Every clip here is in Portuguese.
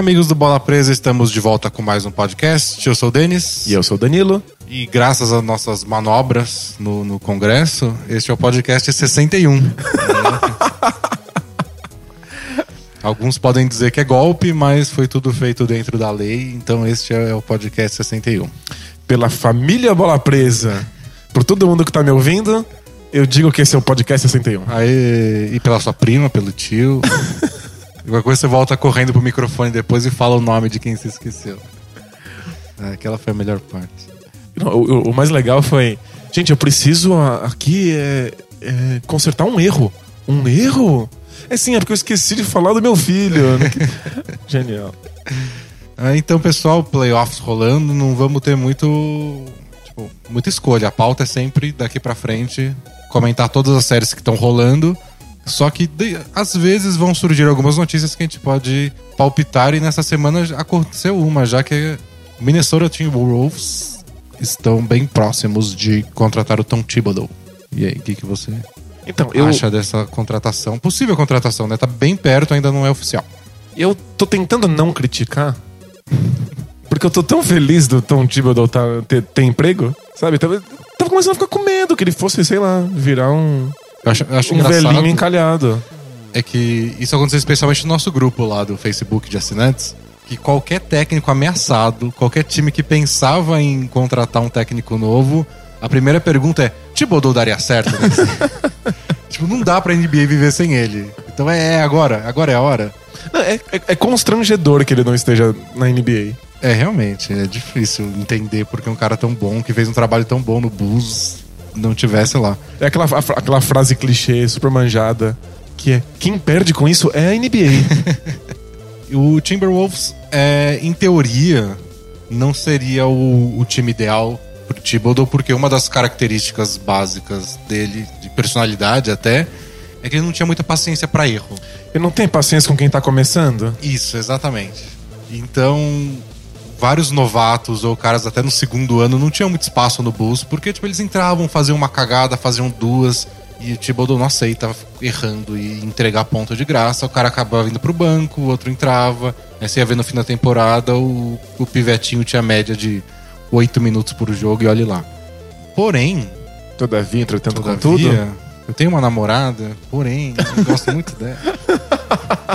Amigos do Bola Presa, estamos de volta com mais um podcast. Eu sou o Denis. E eu sou o Danilo. E graças às nossas manobras no, no Congresso, este é o podcast 61. Alguns podem dizer que é golpe, mas foi tudo feito dentro da lei, então este é o podcast 61. Pela família Bola Presa, por todo mundo que tá me ouvindo, eu digo que esse é o podcast 61. Aí, e pela sua prima, pelo tio. Qualquer coisa você volta correndo pro microfone depois e fala o nome de quem se esqueceu. É, aquela foi a melhor parte. Não, o, o mais legal foi. Gente, eu preciso a- aqui é, é, consertar um erro. Um erro? É sim, é porque eu esqueci de falar do meu filho. Genial. Ah, então, pessoal, playoffs rolando, não vamos ter muito. Tipo, muita escolha. A pauta é sempre daqui pra frente comentar todas as séries que estão rolando. Só que de- às vezes vão surgir algumas notícias que a gente pode palpitar e nessa semana aconteceu uma, já que Minnesota Timberwolves estão bem próximos de contratar o Tom Thibodeau. E aí, o que, que você Então, eu, acha dessa contratação? Possível contratação, né? Tá bem perto, ainda não é oficial. eu tô tentando não criticar. Porque eu tô tão feliz do Tom Thibodeau tá, ter, ter emprego, sabe? Tava, tava começando a ficar com medo que ele fosse, sei lá, virar um, Eu acho, eu acho um engraçado. velhinho encalhado. é que isso aconteceu especialmente no nosso grupo lá do Facebook de assinantes, que qualquer técnico ameaçado, qualquer time que pensava em contratar um técnico novo, a primeira pergunta é: Thibodeau daria certo? Né? tipo, não dá pra NBA viver sem ele. Então é, é agora, agora é a hora. Não, é, é- é constrangedor que ele não esteja na NBA. É, realmente, é difícil entender porque um cara tão bom, que fez um trabalho tão bom no Bulls, não tivesse lá. É aquela, aquela frase clichê, super manjada, que é: quem perde com isso é a NBA. O Timberwolves, é, em teoria, não seria o, o time ideal pro Thibodeau, porque uma das características básicas dele, de personalidade até, é que ele não tinha muita paciência pra erro. ele não tem paciência com quem tá começando? Isso, exatamente. Então, vários novatos ou caras até no segundo ano não tinham muito espaço no Bulls, porque tipo, eles entravam, faziam uma cagada, faziam duas, e o Thibodeau não aceita errando e entregar ponto de graça, o cara acabava indo pro banco, o outro entrava, aí você ia ver no fim da temporada, o, o pivetinho tinha média de 8 minutos por jogo e olhe lá. Porém, Todavia, entretanto, com Todavia, tudo. eu tenho uma namorada, porém, eu gosto muito dela.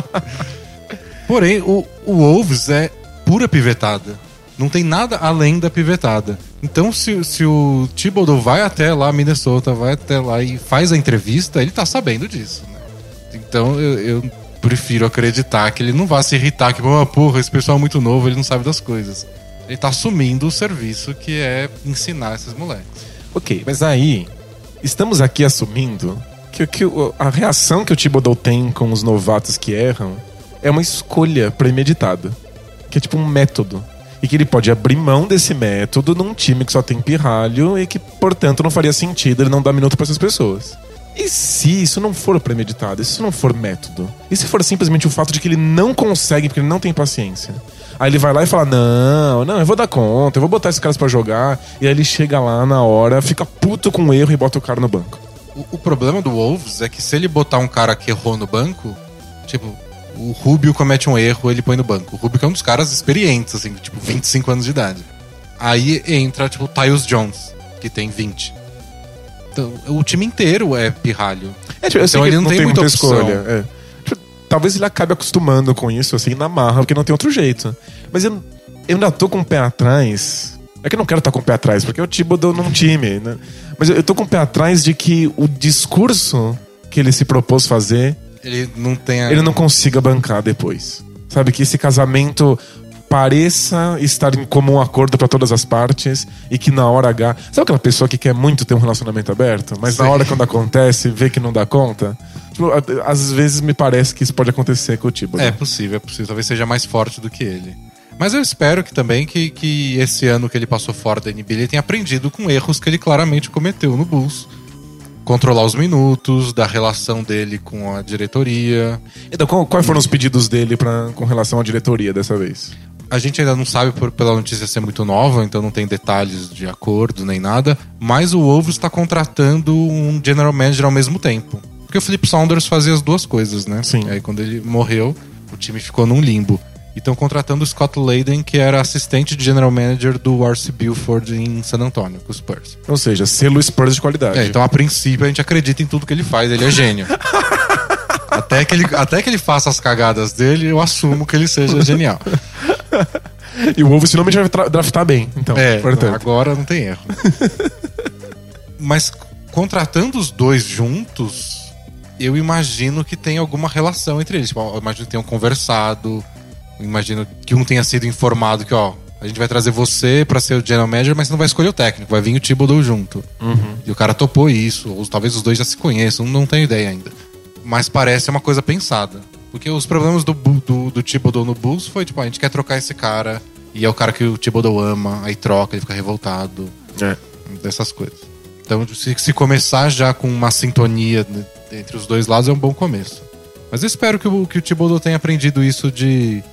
porém, o, o Wolves é pura pivetada. Não tem nada além da pivetada. Então, se, se o Thibodeau vai até lá, Minnesota, vai até lá e faz a entrevista, ele tá sabendo disso. né? Então, eu, eu prefiro acreditar que ele não vai se irritar, que, "Ah, porra, esse pessoal é muito novo, ele não sabe das coisas. Ele tá assumindo o serviço que é ensinar esses moleques. Ok, mas aí, estamos aqui assumindo que, que a reação que o Thibodeau tem com os novatos que erram é uma escolha premeditada. Que é tipo um método. E que ele pode abrir mão desse método num time que só tem pirralho e que, portanto, não faria sentido ele não dar minuto pra essas pessoas. E se isso não for premeditado, se isso não for método? E se for simplesmente o fato de que ele não consegue porque ele não tem paciência? Aí ele vai lá e fala: Não, não, eu vou dar conta, eu vou botar esses caras pra jogar. E aí ele chega lá na hora, fica puto com o erro e bota o cara no banco. O, o problema do Wolves é que se ele botar um cara que errou no banco, tipo, o Rubio comete um erro, ele põe no banco. O Rubio que é um dos caras experientes, assim, tipo, 25 anos de idade. Aí entra, tipo, o Tyus Jones, que tem 20. Então, o time inteiro é pirralho. É, tipo, Então ele não tem muita opção. é. Tipo, talvez ele acabe acostumando com isso, assim, na marra, porque não tem outro jeito. Mas eu, eu ainda tô com o pé atrás. É que eu não quero estar com o pé atrás, porque eu Thibodeau num time, né? Mas eu, eu tô com o pé atrás de que o discurso que ele se propôs fazer, Ele não tem a... ele não consiga bancar depois. Sabe, que esse casamento pareça estar em comum acordo pra todas as partes e que na hora H. Sabe aquela pessoa que quer muito ter um relacionamento aberto, mas na Sim. hora quando acontece, vê que não dá conta? Tipo, às vezes me parece que isso pode acontecer com o Tibo. É possível, é possível. Talvez seja mais forte do que ele. Mas eu espero que também que, que esse ano que ele passou fora da NBA ele tenha aprendido com erros que ele claramente cometeu no Bulls. Controlar os minutos, da relação dele com a diretoria. Então, qual- quais foram os pedidos dele pra, com relação à diretoria dessa vez? A gente ainda não sabe por, pela notícia ser muito nova, então não tem detalhes de acordo nem nada. Mas o Wolves está contratando um general manager ao mesmo tempo. Porque o Flip Saunders fazia as duas coisas, né? Sim. Aí quando ele morreu, o time ficou num limbo. E estão contratando o Scott Layden, que era assistente de general manager do R.C. Buford em San Antonio, com os Spurs. Ou seja, selo Spurs de qualidade. É, então a princípio a gente acredita em tudo que ele faz, ele é gênio. até, que ele, até que ele faça as cagadas dele, eu assumo que ele seja genial. E o Wolves finalmente vai draftar bem. Então, É, portanto. agora não tem erro. Mas contratando os dois juntos, eu imagino que tem alguma relação entre eles. Tipo, eu imagino que tenham conversado, imagino que um tenha sido informado que, ó, a gente vai trazer você pra ser o general manager, mas você não vai escolher o técnico, vai vir o Thibodeau junto. E o cara topou isso, ou talvez os dois já se conheçam, não tenho ideia ainda. Mas parece uma coisa pensada. Porque os problemas do, do, do Thibodeau no Bulls foi, tipo, a gente quer trocar esse cara, e é o cara que o Thibodeau ama, aí troca, ele fica revoltado, É. dessas coisas. Então, se, se começar já com uma sintonia entre os dois lados, é um bom começo. Mas eu espero que o, que o Thibodeau tenha aprendido isso de...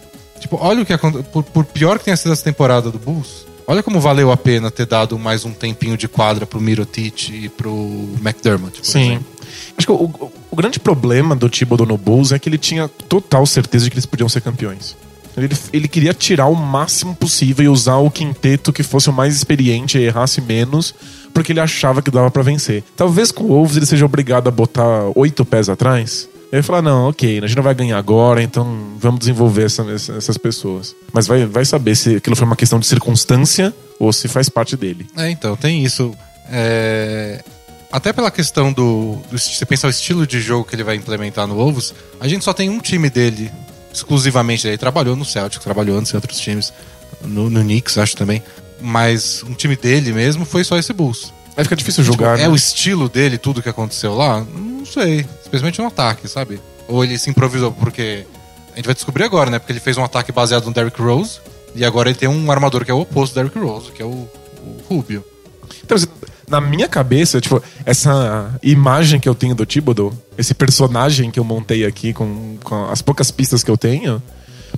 Tipo, olha o que aconteceu. Por, por pior que tenha sido essa temporada do Bulls, olha como valeu a pena ter dado mais um tempinho de quadra pro Mirotic e pro McDermott. por Sim. exemplo. Acho que o, o- grande problema do Thibodeau no Bulls é que ele tinha total certeza de que eles podiam ser campeões. Ele, ele queria tirar o máximo possível e usar o quinteto que fosse o mais experiente e errasse menos, porque ele achava que dava pra vencer. Talvez com o Wolves ele seja obrigado a botar oito pés atrás. Ele vai falar, não, ok, a gente não vai ganhar agora, então vamos desenvolver essa- essa- essas pessoas. Mas vai, vai saber se aquilo foi uma questão de circunstância ou se faz parte dele. É, então, tem isso. É, Até pela questão do, do. Se você pensar o estilo de jogo que ele vai implementar no Wolves, a gente só tem um time dele, exclusivamente. Ele trabalhou no Celtic, trabalhou antes em outros times, no, no Knicks, acho também. Mas um time dele mesmo foi só esse Bulls. Aí fica difícil Tipo, julgar, é né? o estilo dele, tudo que aconteceu lá? Não sei. Especialmente no ataque, sabe? Ou ele se improvisou, porque. A gente vai descobrir agora, né? Porque ele fez um ataque baseado no Derrick Rose. E agora ele tem um armador que é o oposto do Derrick Rose, que é o, o Rubio. Então, assim, na minha cabeça, tipo, essa imagem que eu tenho do Thibodeau, esse personagem que eu montei aqui com, com as poucas pistas que eu tenho,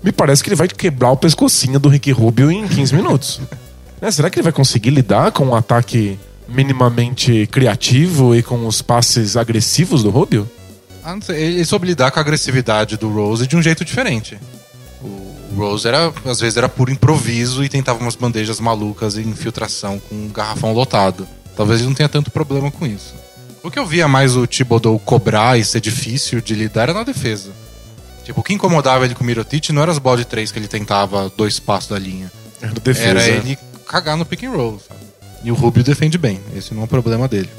me parece que ele vai quebrar o pescocinho do Ricky Rubio em 15 minutos. Né, Será que ele vai conseguir lidar com um ataque minimamente criativo e com os passes agressivos do Rubio? Ah, não sei. Ele soube lidar com a agressividade do Rose de um jeito diferente. O Rose era, às vezes, era puro improviso e tentava umas bandejas malucas e infiltração com um garrafão lotado. Talvez ele não tenha tanto problema com isso. O que eu via mais o Thibodeau cobrar e ser difícil de lidar era na defesa. Tipo, o que incomodava ele com o Mirotic não era as bolas de três que ele tentava dois passos da linha. Era defesa. Era ele cagar no pick and roll, sabe? E o Rubio defende bem. Esse não é um problema dele.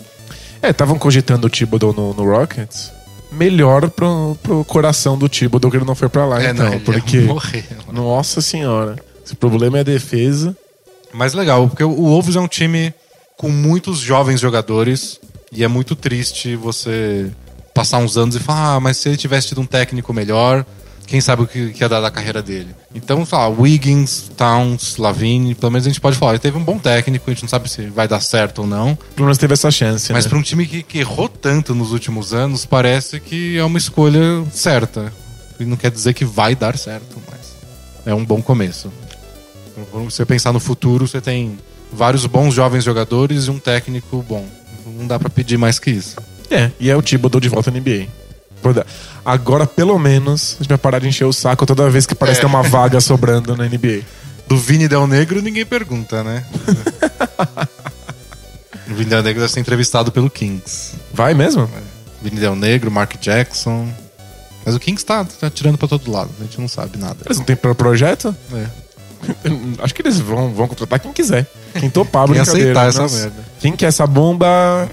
É, estavam cogitando o Thibodeau no, no Rockets. Melhor pro, pro coração do Thibodeau que ele não foi pra lá, então. É, ele ia porque, morrer. nossa senhora, se o problema é a defesa... Mas legal, porque o Wolves é um time com muitos jovens jogadores e é muito triste você passar uns anos e falar, ah, mas se ele tivesse tido um técnico melhor, quem sabe o que, que ia dar da carreira dele. Então, sei lá, Wiggins, Towns, Lavine, pelo menos a gente pode falar, ele teve um bom técnico, a gente não sabe se vai dar certo ou não, Pelo menos teve essa chance, mas né? para um time que, que errou tanto nos últimos anos, parece que é uma escolha certa. E não quer dizer que vai dar certo, mas é um bom começo. Quando você pensar no futuro, você tem vários bons jovens jogadores e um técnico bom. Não dá pra pedir mais que isso. É, e é o Thibodeau de volta na NBA. Da- Agora, pelo menos, a gente vai parar de encher o saco toda vez que parece É. ter uma vaga sobrando na NBA. Do Vini Del Negro, ninguém pergunta, né? o Vini Del Negro deve ser entrevistado pelo Kings. Vai mesmo? Vini Del Negro, Mark Jackson. Mas o Kings tá, tá tirando pra todo lado, a gente não sabe nada. Eles não têm pro- projeto? É. Acho que eles vão, vão contratar quem quiser. Quem topar, Quem brincadeira. aceitar essa Nossa. merda. Quem quer essa bomba...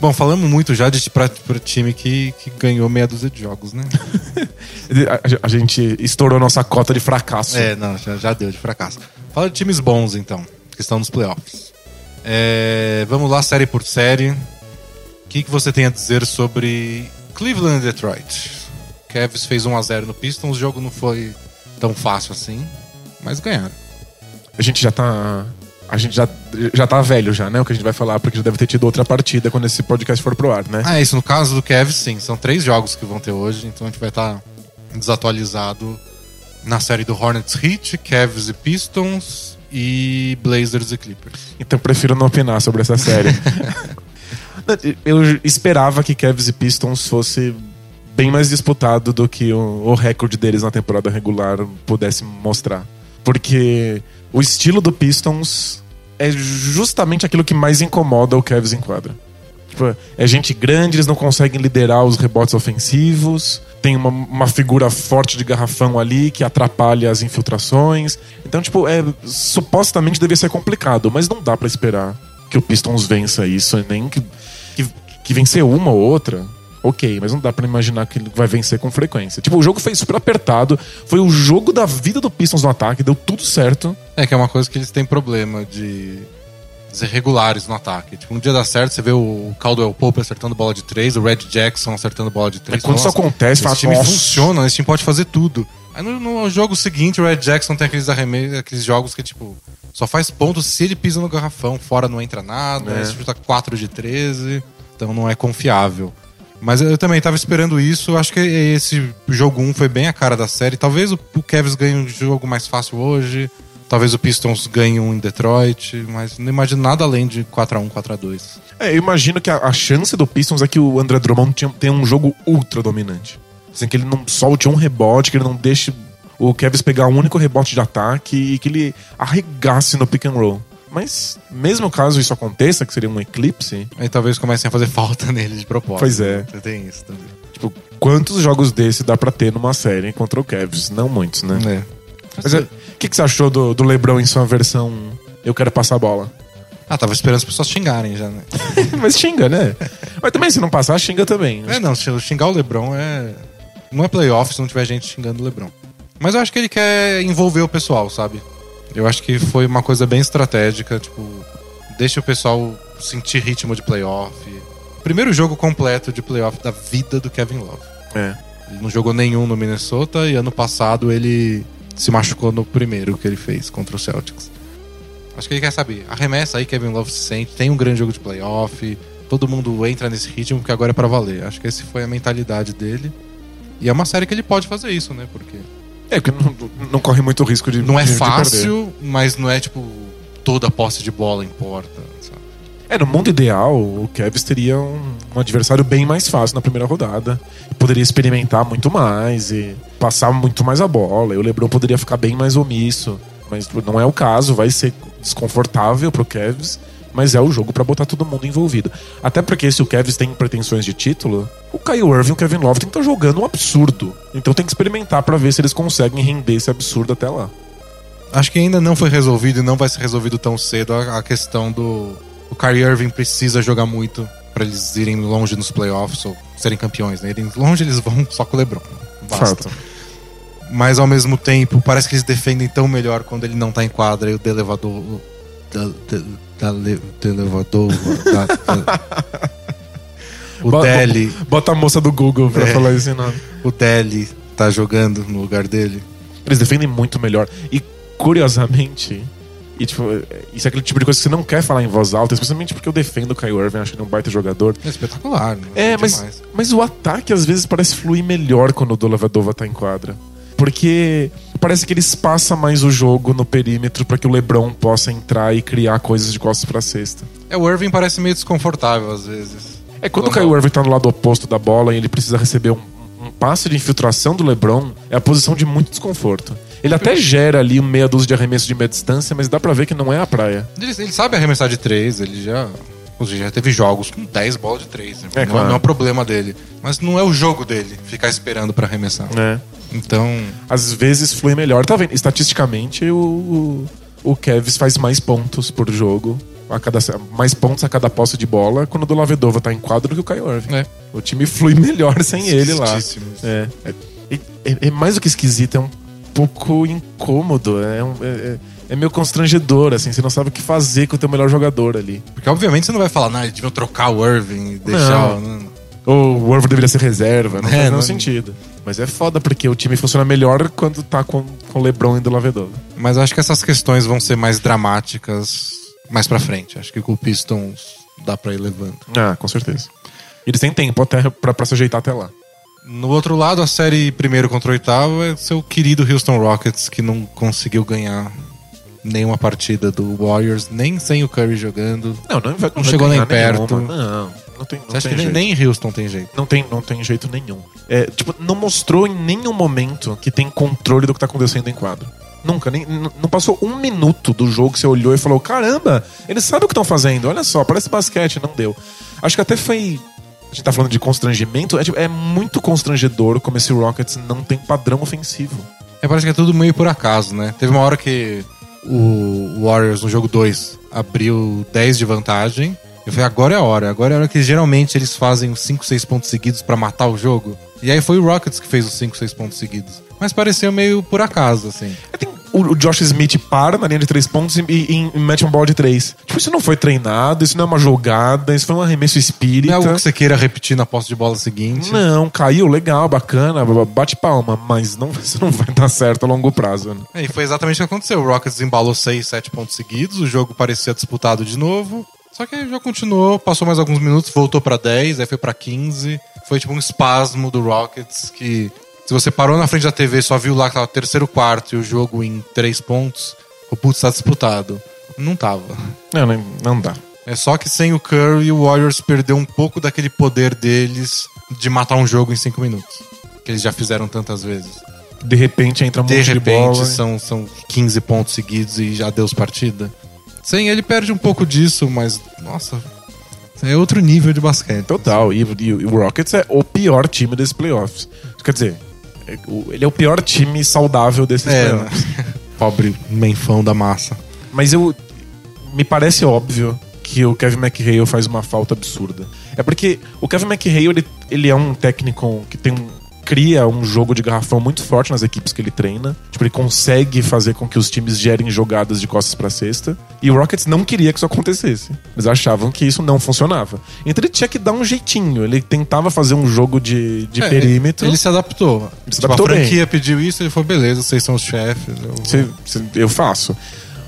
Bom, falamos muito já de pra time que, que ganhou meia dúzia de jogos, né? A, a gente estourou nossa cota de fracasso. é, não, já, já deu de fracasso. Fala de times bons, então, que estão nos playoffs. É, vamos lá, série por série. O que, que você tem a dizer sobre Cleveland e Detroit? Cavs fez 1x0 no Pistons, o jogo não foi tão fácil assim, mas ganharam. A gente já tá. A gente já, já tá velho já, né? O que a gente vai falar, porque já deve ter tido outra partida quando esse podcast for pro ar, né? Ah, isso no caso do Cavs, sim. São três jogos que vão ter hoje, então a gente vai estar desatualizado na série do Hornets Heat, Cavs e Pistons e Blazers e Clippers. Então prefiro não opinar sobre essa série. Eu esperava que Cavs e Pistons fosse bem mais disputado do que o, o recorde deles na temporada regular pudesse mostrar. Porque o estilo do Pistons é justamente aquilo que mais incomoda o Cavs em quadra. Tipo, é gente grande, eles não conseguem liderar os rebotes ofensivos. Tem uma, uma figura forte de garrafão ali que atrapalha as infiltrações. Então, tipo, é, supostamente devia ser complicado, mas não dá para esperar que o Pistons vença isso, nem que, que, que vencer uma ou outra. Ok, mas não dá para imaginar que ele vai vencer com frequência. Tipo, o jogo foi super apertado. Foi o jogo da vida do Pistons no ataque, deu tudo certo. É que é uma coisa que eles têm problema de ser regulares no ataque. Tipo, um dia dá certo, você vê o Caldwell Pope acertando bola de três, o Red Jackson acertando bola de três. É, quando isso acontece, esse time funciona, esse time pode fazer tudo. Aí no, no, jogo seguinte, o Red Jackson tem aqueles arremessos, aqueles jogos que, tipo, só faz pontos se ele pisa no garrafão. Fora não entra nada, é. chuta 4 de 13, então não é confiável. Mas eu também tava esperando isso. Acho que esse jogo 1 foi bem a cara da série. Talvez o Cavs ganhe um jogo mais fácil hoje. Talvez o Pistons ganhe um em Detroit, mas não imagino nada além de 4x1, 4x2. É, eu imagino que a, a, chance do Pistons é que o André Drummond tenha um jogo ultra dominante. Assim, que ele não solte um rebote, que ele não deixe o Kevs pegar um único rebote de ataque e que ele arregasse no pick and roll. Mas, mesmo caso isso aconteça, que seria um eclipse. Aí talvez comecem a fazer falta nele de propósito. Pois é. Você tem isso também. Tipo, quantos jogos desse dá pra ter numa série contra o Kevs? Não muitos, né? É. Mas o que, que você achou do, do Lebron em sua versão Eu Quero Passar a Bola? Ah, tava esperando as pessoas xingarem já, né? Mas xinga, né? Mas também, se não passar, xinga também. É, não, xingar o Lebron é. Não é playoff se não tiver gente xingando o Lebron. Mas eu acho que ele quer envolver o pessoal, sabe? Eu acho que foi uma coisa bem estratégica, tipo, deixa o pessoal sentir ritmo de playoff. Primeiro jogo completo de playoff da vida do Kevin Love. É. Ele não jogou nenhum no Minnesota e ano passado ele se machucou no primeiro que ele fez contra o Celtics. Acho que ele quer saber. Arremessa aí, Kevin Love se sente, tem um grande jogo de playoff, todo mundo entra nesse ritmo porque agora é para valer. Acho que essa foi a mentalidade dele. E é uma série que ele pode fazer isso, né? Porque. É, porque não, não corre muito risco de. Não é de, fácil, mas não é tipo toda a posse de bola importa, sabe? É, no mundo ideal, o Kevs teria um, um, adversário bem mais fácil na primeira rodada. Poderia experimentar muito mais e passar muito mais a bola. E o LeBron poderia ficar bem mais omisso. Mas não é o caso, vai ser desconfortável pro Kevs. Mas é o jogo para botar todo mundo envolvido. Até porque se o Kevs tem pretensões de título, o Kyle Irving e o Kevin Love tem que estar jogando um absurdo. Então tem que experimentar para ver se eles conseguem render esse absurdo até lá. Acho que ainda não foi resolvido e não vai ser resolvido tão cedo a questão do o Kyrie Irving precisa jogar muito para eles irem longe nos playoffs ou serem campeões, né? Irem longe eles vão só com o LeBron. Basta. Fato. Mas ao mesmo tempo, parece que eles defendem tão melhor quando ele não tá em quadra e o elevador. Da, da, elevador. Da, da, o bota, Deli. Bota a moça do Google pra é, falar esse nome. O Deli tá jogando no lugar dele. Eles defendem muito melhor. E curiosamente, e, tipo, isso é aquele tipo de coisa que você não quer falar em voz alta, especialmente porque eu defendo o Kyle Irving, acho que ele é um baita jogador. É espetacular, né? É, mas, mas o ataque às vezes parece fluir melhor quando o Dolavadova tá em quadra. Porque parece que ele espaça mais o jogo no perímetro para que o LeBron possa entrar e criar coisas de costas para cesta. É, o Irving parece meio desconfortável às vezes. É, quando, o Kyle Irving tá no lado oposto da bola e ele precisa receber um, um passe de infiltração do LeBron, é a posição de muito desconforto. Ele até gera ali meia dúzia de arremesso de meia distância, mas dá pra ver que não é a praia. Ele, ele sabe arremessar de três, ele já. Já teve jogos com 10 bolas de três. Né? É, não, claro. não é o problema dele. Mas não é o jogo dele ficar esperando para arremessar. É. Então. Às vezes flui melhor. Tá vendo? Estatisticamente, o, o, o Kevs faz mais pontos por jogo. A cada, mais pontos a cada posse de bola quando o Lavedova tá em quadro do que o Caio Irving. É. O time flui melhor sem ele lá. É. É, é, é mais do que esquisito, é um pouco incômodo. É, um, é, é, é, meio constrangedor, assim. Você não sabe o que fazer com o teu melhor jogador ali. Porque, obviamente, você não vai falar, não, eles deviam trocar o Irving e deixar. Não. Ou o Irving deveria ser reserva. Não é, faz nenhum não... sentido. Mas é foda, porque o time funciona melhor quando tá com, com LeBron e do Lavedova. Mas acho que essas questões vão ser mais dramáticas mais pra frente. Acho que com o Pistons dá pra ir levando. Ah, com certeza. Eles têm tempo até pra, pra se ajeitar até lá. No outro lado, a série primeiro contra o oitavo é seu querido Houston Rockets, que não conseguiu ganhar nenhuma partida do Warriors, nem sem o Curry jogando. Não, não, não, não chegou nem perto. Nenhuma. Não. Não tem, não Você acha que nem, jeito. nem em Houston tem jeito? Não tem, não tem jeito nenhum. É, tipo, não mostrou em nenhum momento que tem controle do que tá acontecendo em quadro. Nunca, nem, não passou um minuto do jogo que você olhou e falou: caramba, eles sabem o que estão fazendo, olha só, parece basquete, não deu. Acho que até foi. A gente tá falando de constrangimento, é, tipo, é muito constrangedor como esse Rockets não tem padrão ofensivo. É, parece que é tudo meio por acaso, né? Teve uma hora que o Warriors, no jogo 2, abriu 10 de vantagem. Eu falei, agora é a hora. Agora é a hora que geralmente eles fazem os 5, 6 pontos seguidos pra matar o jogo. E aí foi o Rockets que fez os 5, 6 pontos seguidos. Mas pareceu meio por acaso, assim. Tem- o, Josh Smith para na linha de três pontos e, e- e mete um bola de três. Tipo, isso não foi treinado, isso não é uma jogada, isso foi um arremesso Não espírita. é algo que você queira repetir na posse de bola seguinte. Não, caiu, legal, bacana, bate palma, mas não, isso não vai dar certo a longo prazo. Né? É, E foi exatamente o que aconteceu. O Rockets embalou 6, 7 pontos seguidos, o jogo parecia disputado de novo. Só que aí já continuou, passou mais alguns minutos, voltou pra 10, aí foi pra 15. Foi tipo um espasmo do Rockets que se você parou na frente da TV e só viu lá que tava o terceiro quarto e o jogo em 3 pontos, o putz tá disputado. Não tava. Não, não, não dá. É só que sem o Curry, o Warriors perdeu um pouco daquele poder deles de matar um jogo em 5 minutos. Que eles já fizeram tantas vezes. De repente entra um De monte de repente bola. são, são 15 pontos seguidos e já deu partida. Sem ele perde um pouco disso, mas nossa, é outro nível de basquete. Total, e, e o Rockets é o pior time desses playoffs. Quer dizer, ele é o pior time saudável desses É, playoffs. pobre menfão da massa. Mas eu. Me parece óbvio que o Kevin McHale faz uma falta absurda. É porque o Kevin McHale, ele, ele é um técnico que tem um- cria um jogo de garrafão muito forte nas equipes que ele treina. Tipo, ele consegue fazer com que os times gerem jogadas de costas pra cesta. E o Rockets não queria que isso acontecesse. Eles achavam que isso não funcionava. Então ele tinha que dar um jeitinho. Ele tentava fazer um jogo de, de É, perímetro. Ele se adaptou. Ele se Tipo, adaptou a bem. franquia pediu isso, ele falou, beleza, vocês são os chefes. eu vou." Eu faço.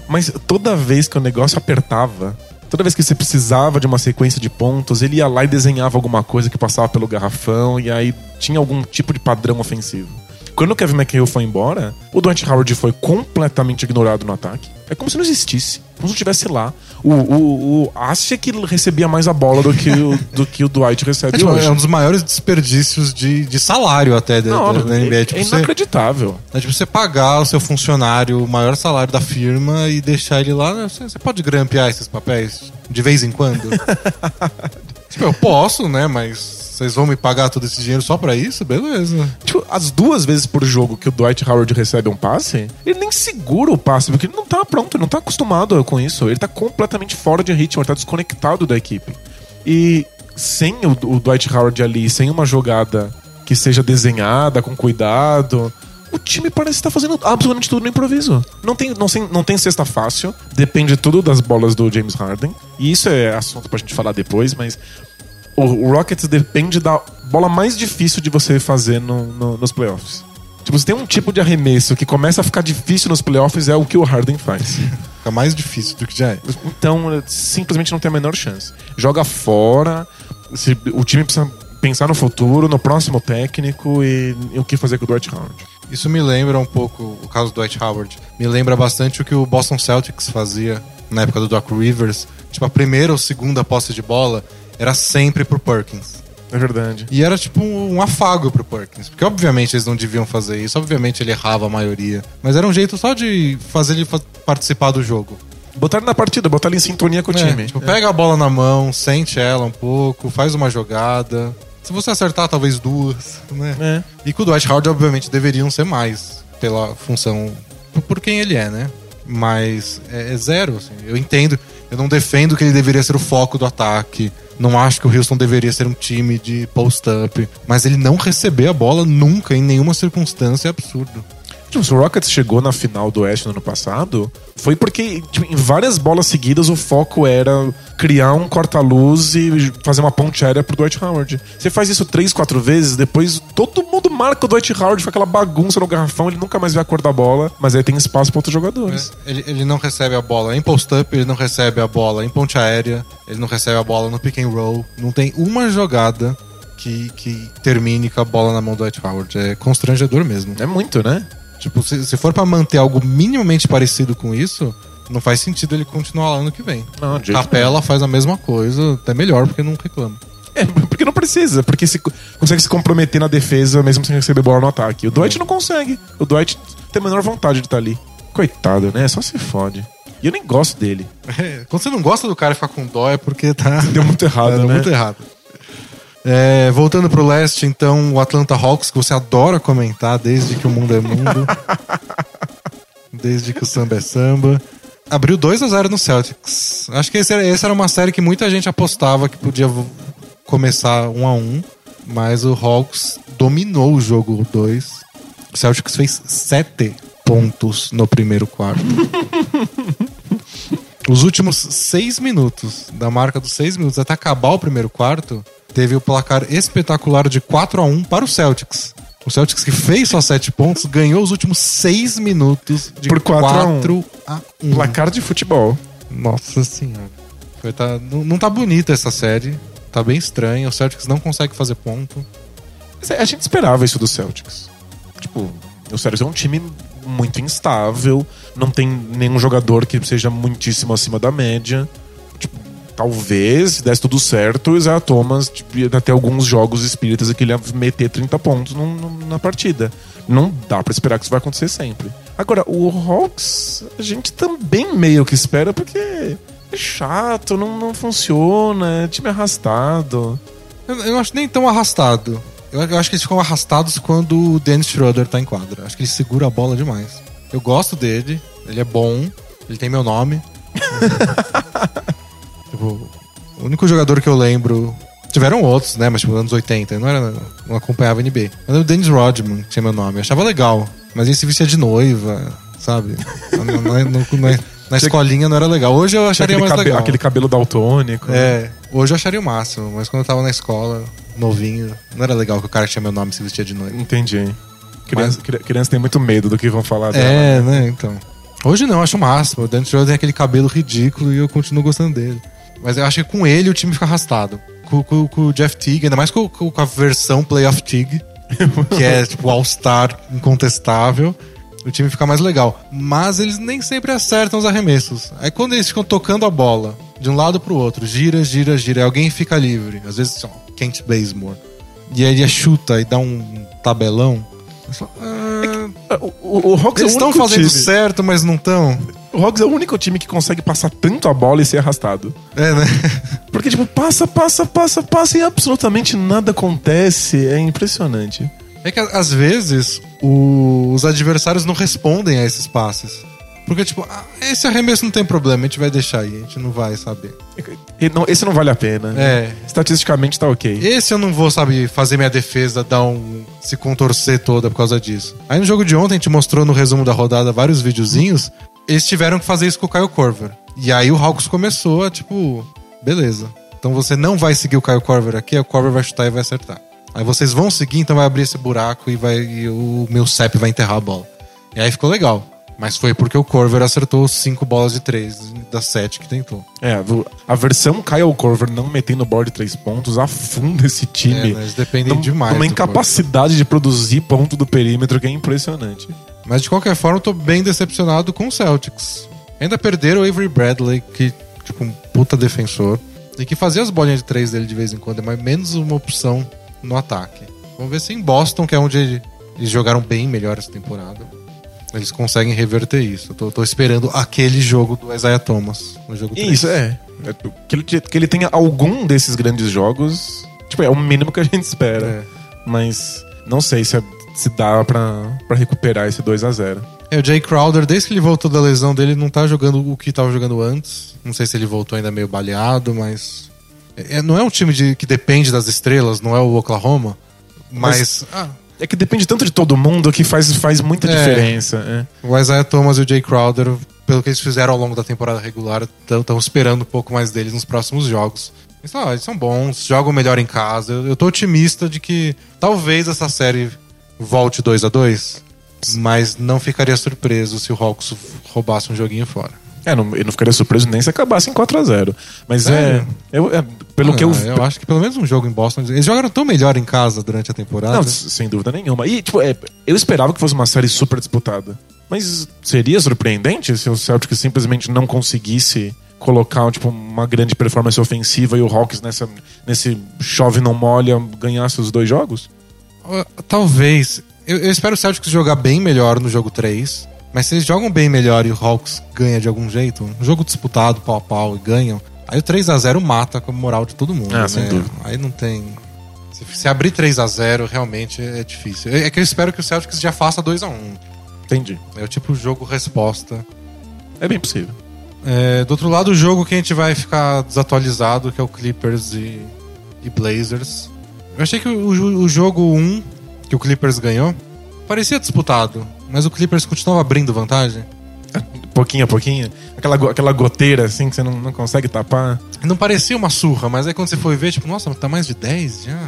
Mas toda vez que o negócio apertava, toda vez que você precisava de uma sequência de pontos, ele ia lá e desenhava alguma coisa que passava pelo garrafão e aí tinha algum tipo de padrão ofensivo. Quando o Kevin McHale foi embora, o Dwight Howard foi completamente ignorado no ataque. É como se não existisse, como se não estivesse lá. O, o, o acha que ele recebia mais a bola do que o, do que o Dwight É, recebe tipo, hoje. é um dos maiores desperdícios de, de salário até da, Não, da, da NBA. é, Tipo, é você, inacreditável. é tipo você pagar o seu funcionário o maior salário da firma e deixar ele lá. né? Você, você pode grampear esses papéis de vez em quando? tipo, eu posso, né? Mas vocês vão me pagar todo esse dinheiro só pra isso? Beleza. Tipo, as duas vezes por jogo que o Dwight Howard recebe um passe, ele nem segura o passe, porque ele não tá pronto, ele não tá acostumado com isso. Ele tá completamente fora de ritmo, ele tá desconectado da equipe. E sem o, o Dwight Howard ali, sem uma jogada que seja desenhada com cuidado, o time parece estar fazendo absolutamente tudo no improviso. Não tem, não, tem, não tem cesta fácil, depende tudo das bolas do James Harden. E isso é assunto pra gente falar depois, mas o, Rockets depende da bola mais difícil de você fazer no- no- nos playoffs. Tipo, se tem um tipo de arremesso que começa a ficar difícil nos playoffs, é o que o Harden faz. Fica mais difícil do que já é. Então, é, simplesmente não tem a menor chance. Joga fora, se- o time precisa pensar no futuro, no próximo técnico e, e o que fazer com o Dwight Howard. Isso me lembra um pouco o caso do Dwight Howard. Me lembra bastante o que o Boston Celtics fazia na época do Doc Rivers. Tipo, a primeira ou segunda posse de bola era sempre pro Perkins. É verdade. E era tipo um afago pro Perkins. Porque obviamente eles não deviam fazer isso, obviamente ele errava a maioria. Mas era um jeito só de fazer ele participar do jogo. Botar ele na partida, botar ele em sintonia com o É, time. tipo, pega a bola na mão, sente ela um pouco, faz uma jogada. Se você acertar, talvez duas, né? É. E com o Dwight Howard, obviamente, deveriam ser mais pela função, por quem ele é, né? Mas é, é zero, assim. Eu entendo, eu não defendo que ele deveria ser o foco do ataque. Não acho que o Houston deveria ser um time de post-up. Mas ele não receber a bola nunca, em nenhuma circunstância, é absurdo. Tipo, se o Rockets chegou na final do Oeste no ano passado, foi porque tipo, em várias bolas seguidas o foco era criar um corta-luz e fazer uma ponte aérea pro Dwight Howard. Você faz isso três, quatro vezes, depois todo mundo marca o Dwight Howard, fica aquela bagunça no garrafão, ele nunca mais vê a cor da bola, mas aí tem espaço para outros jogadores. É, Ele, ele não recebe a bola em post-up, ele não recebe a bola em ponte aérea, ele não recebe a bola no pick and roll. Não tem uma jogada que, que termine com a bola na mão do Dwight Howard. É constrangedor mesmo. É muito, né? Tipo, se, se for pra manter algo minimamente parecido com isso, não faz sentido ele continuar lá ano que vem. Não, de Capela faz a mesma coisa, até melhor, porque não reclama. É, porque não precisa, porque se, consegue se comprometer na defesa mesmo sem receber bola no ataque. O Dwight não consegue. O Dwight tem a menor vontade de estar ali. Coitado, né? Só se fode. E eu nem gosto dele. É, quando você não gosta do cara e fica com dó é porque tá. Deu muito errado, Deu né? muito errado. É, voltando pro leste, então, o Atlanta Hawks, que você adora comentar desde que o mundo é mundo. desde que o samba é samba. Abriu 2 a 0 no Celtics. Acho que esse era, essa era uma série que muita gente apostava que podia começar 1 a 1 mas o Hawks dominou o jogo 2. O Celtics fez 7 pontos no primeiro quarto. Os últimos seis minutos, da marca dos seis minutos até acabar o primeiro quarto, teve o placar espetacular de 4 a 1 para o Celtics. O Celtics que fez só sete pontos ganhou os últimos seis minutos de Por 4 a 1. 4 a 1. Placar de futebol. Nossa senhora. Foi, tá, não, não tá bonita essa série. Tá bem estranha. O Celtics não consegue fazer ponto. A gente esperava isso do Celtics. Tipo, o Celtics é um time muito instável, não tem nenhum jogador que seja muitíssimo acima da média. Talvez, se desse tudo certo, o Isaiah Thomas tipo, ia ter alguns jogos espíritas que ele ia meter 30 pontos num- num- na partida. Não dá pra esperar que isso vai acontecer sempre. Agora, o Hawks, a gente também meio que espera porque é chato, não, não funciona, é time arrastado. Eu, eu não acho nem tão arrastado. Eu, eu acho que eles ficam arrastados quando o Dennis Schroeder tá em quadra. Acho que ele segura a bola demais. Eu gosto dele, ele é bom, ele tem meu nome. tipo, o único jogador que eu lembro. Tiveram outros, né? Mas tipo, anos 80, eu não, era, não acompanhava a NBA. Mas o Dennis Rodman, que tinha meu nome. Eu achava legal. Mas ele se vestia de noiva, sabe? Na- na- na- na- escolinha não era legal. Hoje eu acharia mais cabe- legal. aquele cabelo daltônico. É, hoje eu acharia o máximo, mas quando eu tava na escola, novinho, não era legal que o cara que tinha meu nome se vestia de noiva. Entendi. Criança, Mas- cri- criança tem muito medo do que vão falar dela. É, né, então. Hoje não, eu acho o máximo. O Dennis Schroeder tem aquele cabelo ridículo e eu continuo gostando dele. Mas eu acho que com ele o time fica arrastado. Com, com- com o Jeff Teague, ainda mais com, com a versão Playoff Teague, que é tipo All-Star incontestável, o time fica mais legal. Mas eles nem sempre acertam os arremessos. Aí quando eles ficam tocando a bola de um lado pro outro, gira, gira, gira, e alguém fica livre. Às vezes, lá, Kent Bazemore. E aí ele chuta e dá um tabelão. Eu falo, "Ah, O, o, o Hawks eles é o estão único fazendo time. certo, mas não estão. O Hawks é o único time que consegue passar tanto a bola e ser arrastado. É, né? Porque, tipo, passa, passa, passa, passa e absolutamente nada acontece. É impressionante. É que às vezes o- os adversários não respondem a esses passes. Porque, tipo, ah, esse arremesso não tem problema, a gente vai deixar aí, a gente não vai saber. E não- esse não vale a pena. É. Estatisticamente tá ok. Esse eu não vou, sabe, fazer minha defesa dar um. se contorcer toda por causa disso. Aí no jogo de ontem a gente mostrou no resumo da rodada vários videozinhos. Eles tiveram que fazer isso com o Caio Corver. E aí o Hawks começou a, tipo, beleza. Então você não vai seguir o Caio Corver aqui, o Corver vai chutar e vai acertar. Aí vocês vão seguir, então vai abrir esse buraco e, vai, e o meu CEP vai enterrar a bola. E aí ficou legal. Mas foi porque o Corver acertou cinco bolas de três das sete que tentou. É, a versão Kyle Corver não metendo bola de três pontos afunda esse É, time. né, eles dependem demais. Numa do Corver. incapacidade de produzir ponto do perímetro que é impressionante. Mas de qualquer forma, eu tô bem decepcionado com o Celtics. Ainda perderam o Avery Bradley, que, tipo, um puta defensor. E que fazia as bolinhas de três dele de vez em quando, mas menos uma opção no ataque. Vamos ver se em Boston, que é onde eles jogaram bem melhor essa temporada, eles conseguem reverter isso. Eu tô, tô esperando aquele jogo do Isaiah Thomas. No jogo três. Isso, é. É, Que ele, que ele tenha algum desses grandes jogos. Tipo, é o mínimo que a gente espera. É. Mas não sei se, é- se dá pra, pra recuperar esse 2 a 0 É, o Jay Crowder, desde que ele voltou da lesão dele, não tá jogando o que tava jogando antes. Não sei se ele voltou ainda meio baleado, mas. É, não é um time de- que depende das estrelas, não é o Oklahoma. Mas. ah, É que depende tanto de todo mundo que faz, faz muita É. diferença. é. o Isaiah Thomas e o Jay Crowder, pelo que eles fizeram ao longo da temporada regular, estão esperando um pouco mais deles nos próximos jogos. Mas, ah, eles são bons, jogam melhor em casa. Eu, eu tô otimista de que talvez essa série volte 2 a 2 mas não ficaria surpreso se o Hawks roubasse um joguinho fora. É, não, eu não ficaria surpreso nem se acabasse em 4 a 0 Mas é, Sério? eu- é, Pelo Ah, que eu. Eu acho que pelo menos um jogo em Boston. Eles jogaram tão melhor em casa durante a temporada. Não, sem dúvida nenhuma. E, tipo, é, eu esperava que fosse uma série super disputada. Mas seria surpreendente se o Celtic simplesmente não conseguisse colocar tipo, uma grande performance ofensiva e o Hawks nessa, nesse chove não molha ganhasse os dois jogos? Uh, Talvez. Eu, eu espero o Celtics jogar bem melhor no jogo 3. Mas se eles jogam bem melhor e o Hawks ganha de algum jeito, um jogo disputado, pau a pau, e ganham, aí o 3 a 0 mata com a moral de todo mundo. Ah, né? sem dúvida. Aí não tem. Se, se abrir 3 a 0 realmente é difícil. É é que eu espero que o Celtics já faça 2 a 1 Entendi. É o tipo jogo resposta. É bem possível. É, do outro lado, o jogo que a gente vai ficar desatualizado, que é o Clippers e, e Blazers. Eu achei que o, o- jogo 1 que o Clippers ganhou parecia disputado, mas o Clippers continuava abrindo vantagem. Pouquinho a pouquinho. Aquela, aquela goteira assim que você não, não consegue tapar. Não parecia uma surra, mas aí quando você foi ver, tipo, nossa, tá mais de 10 já?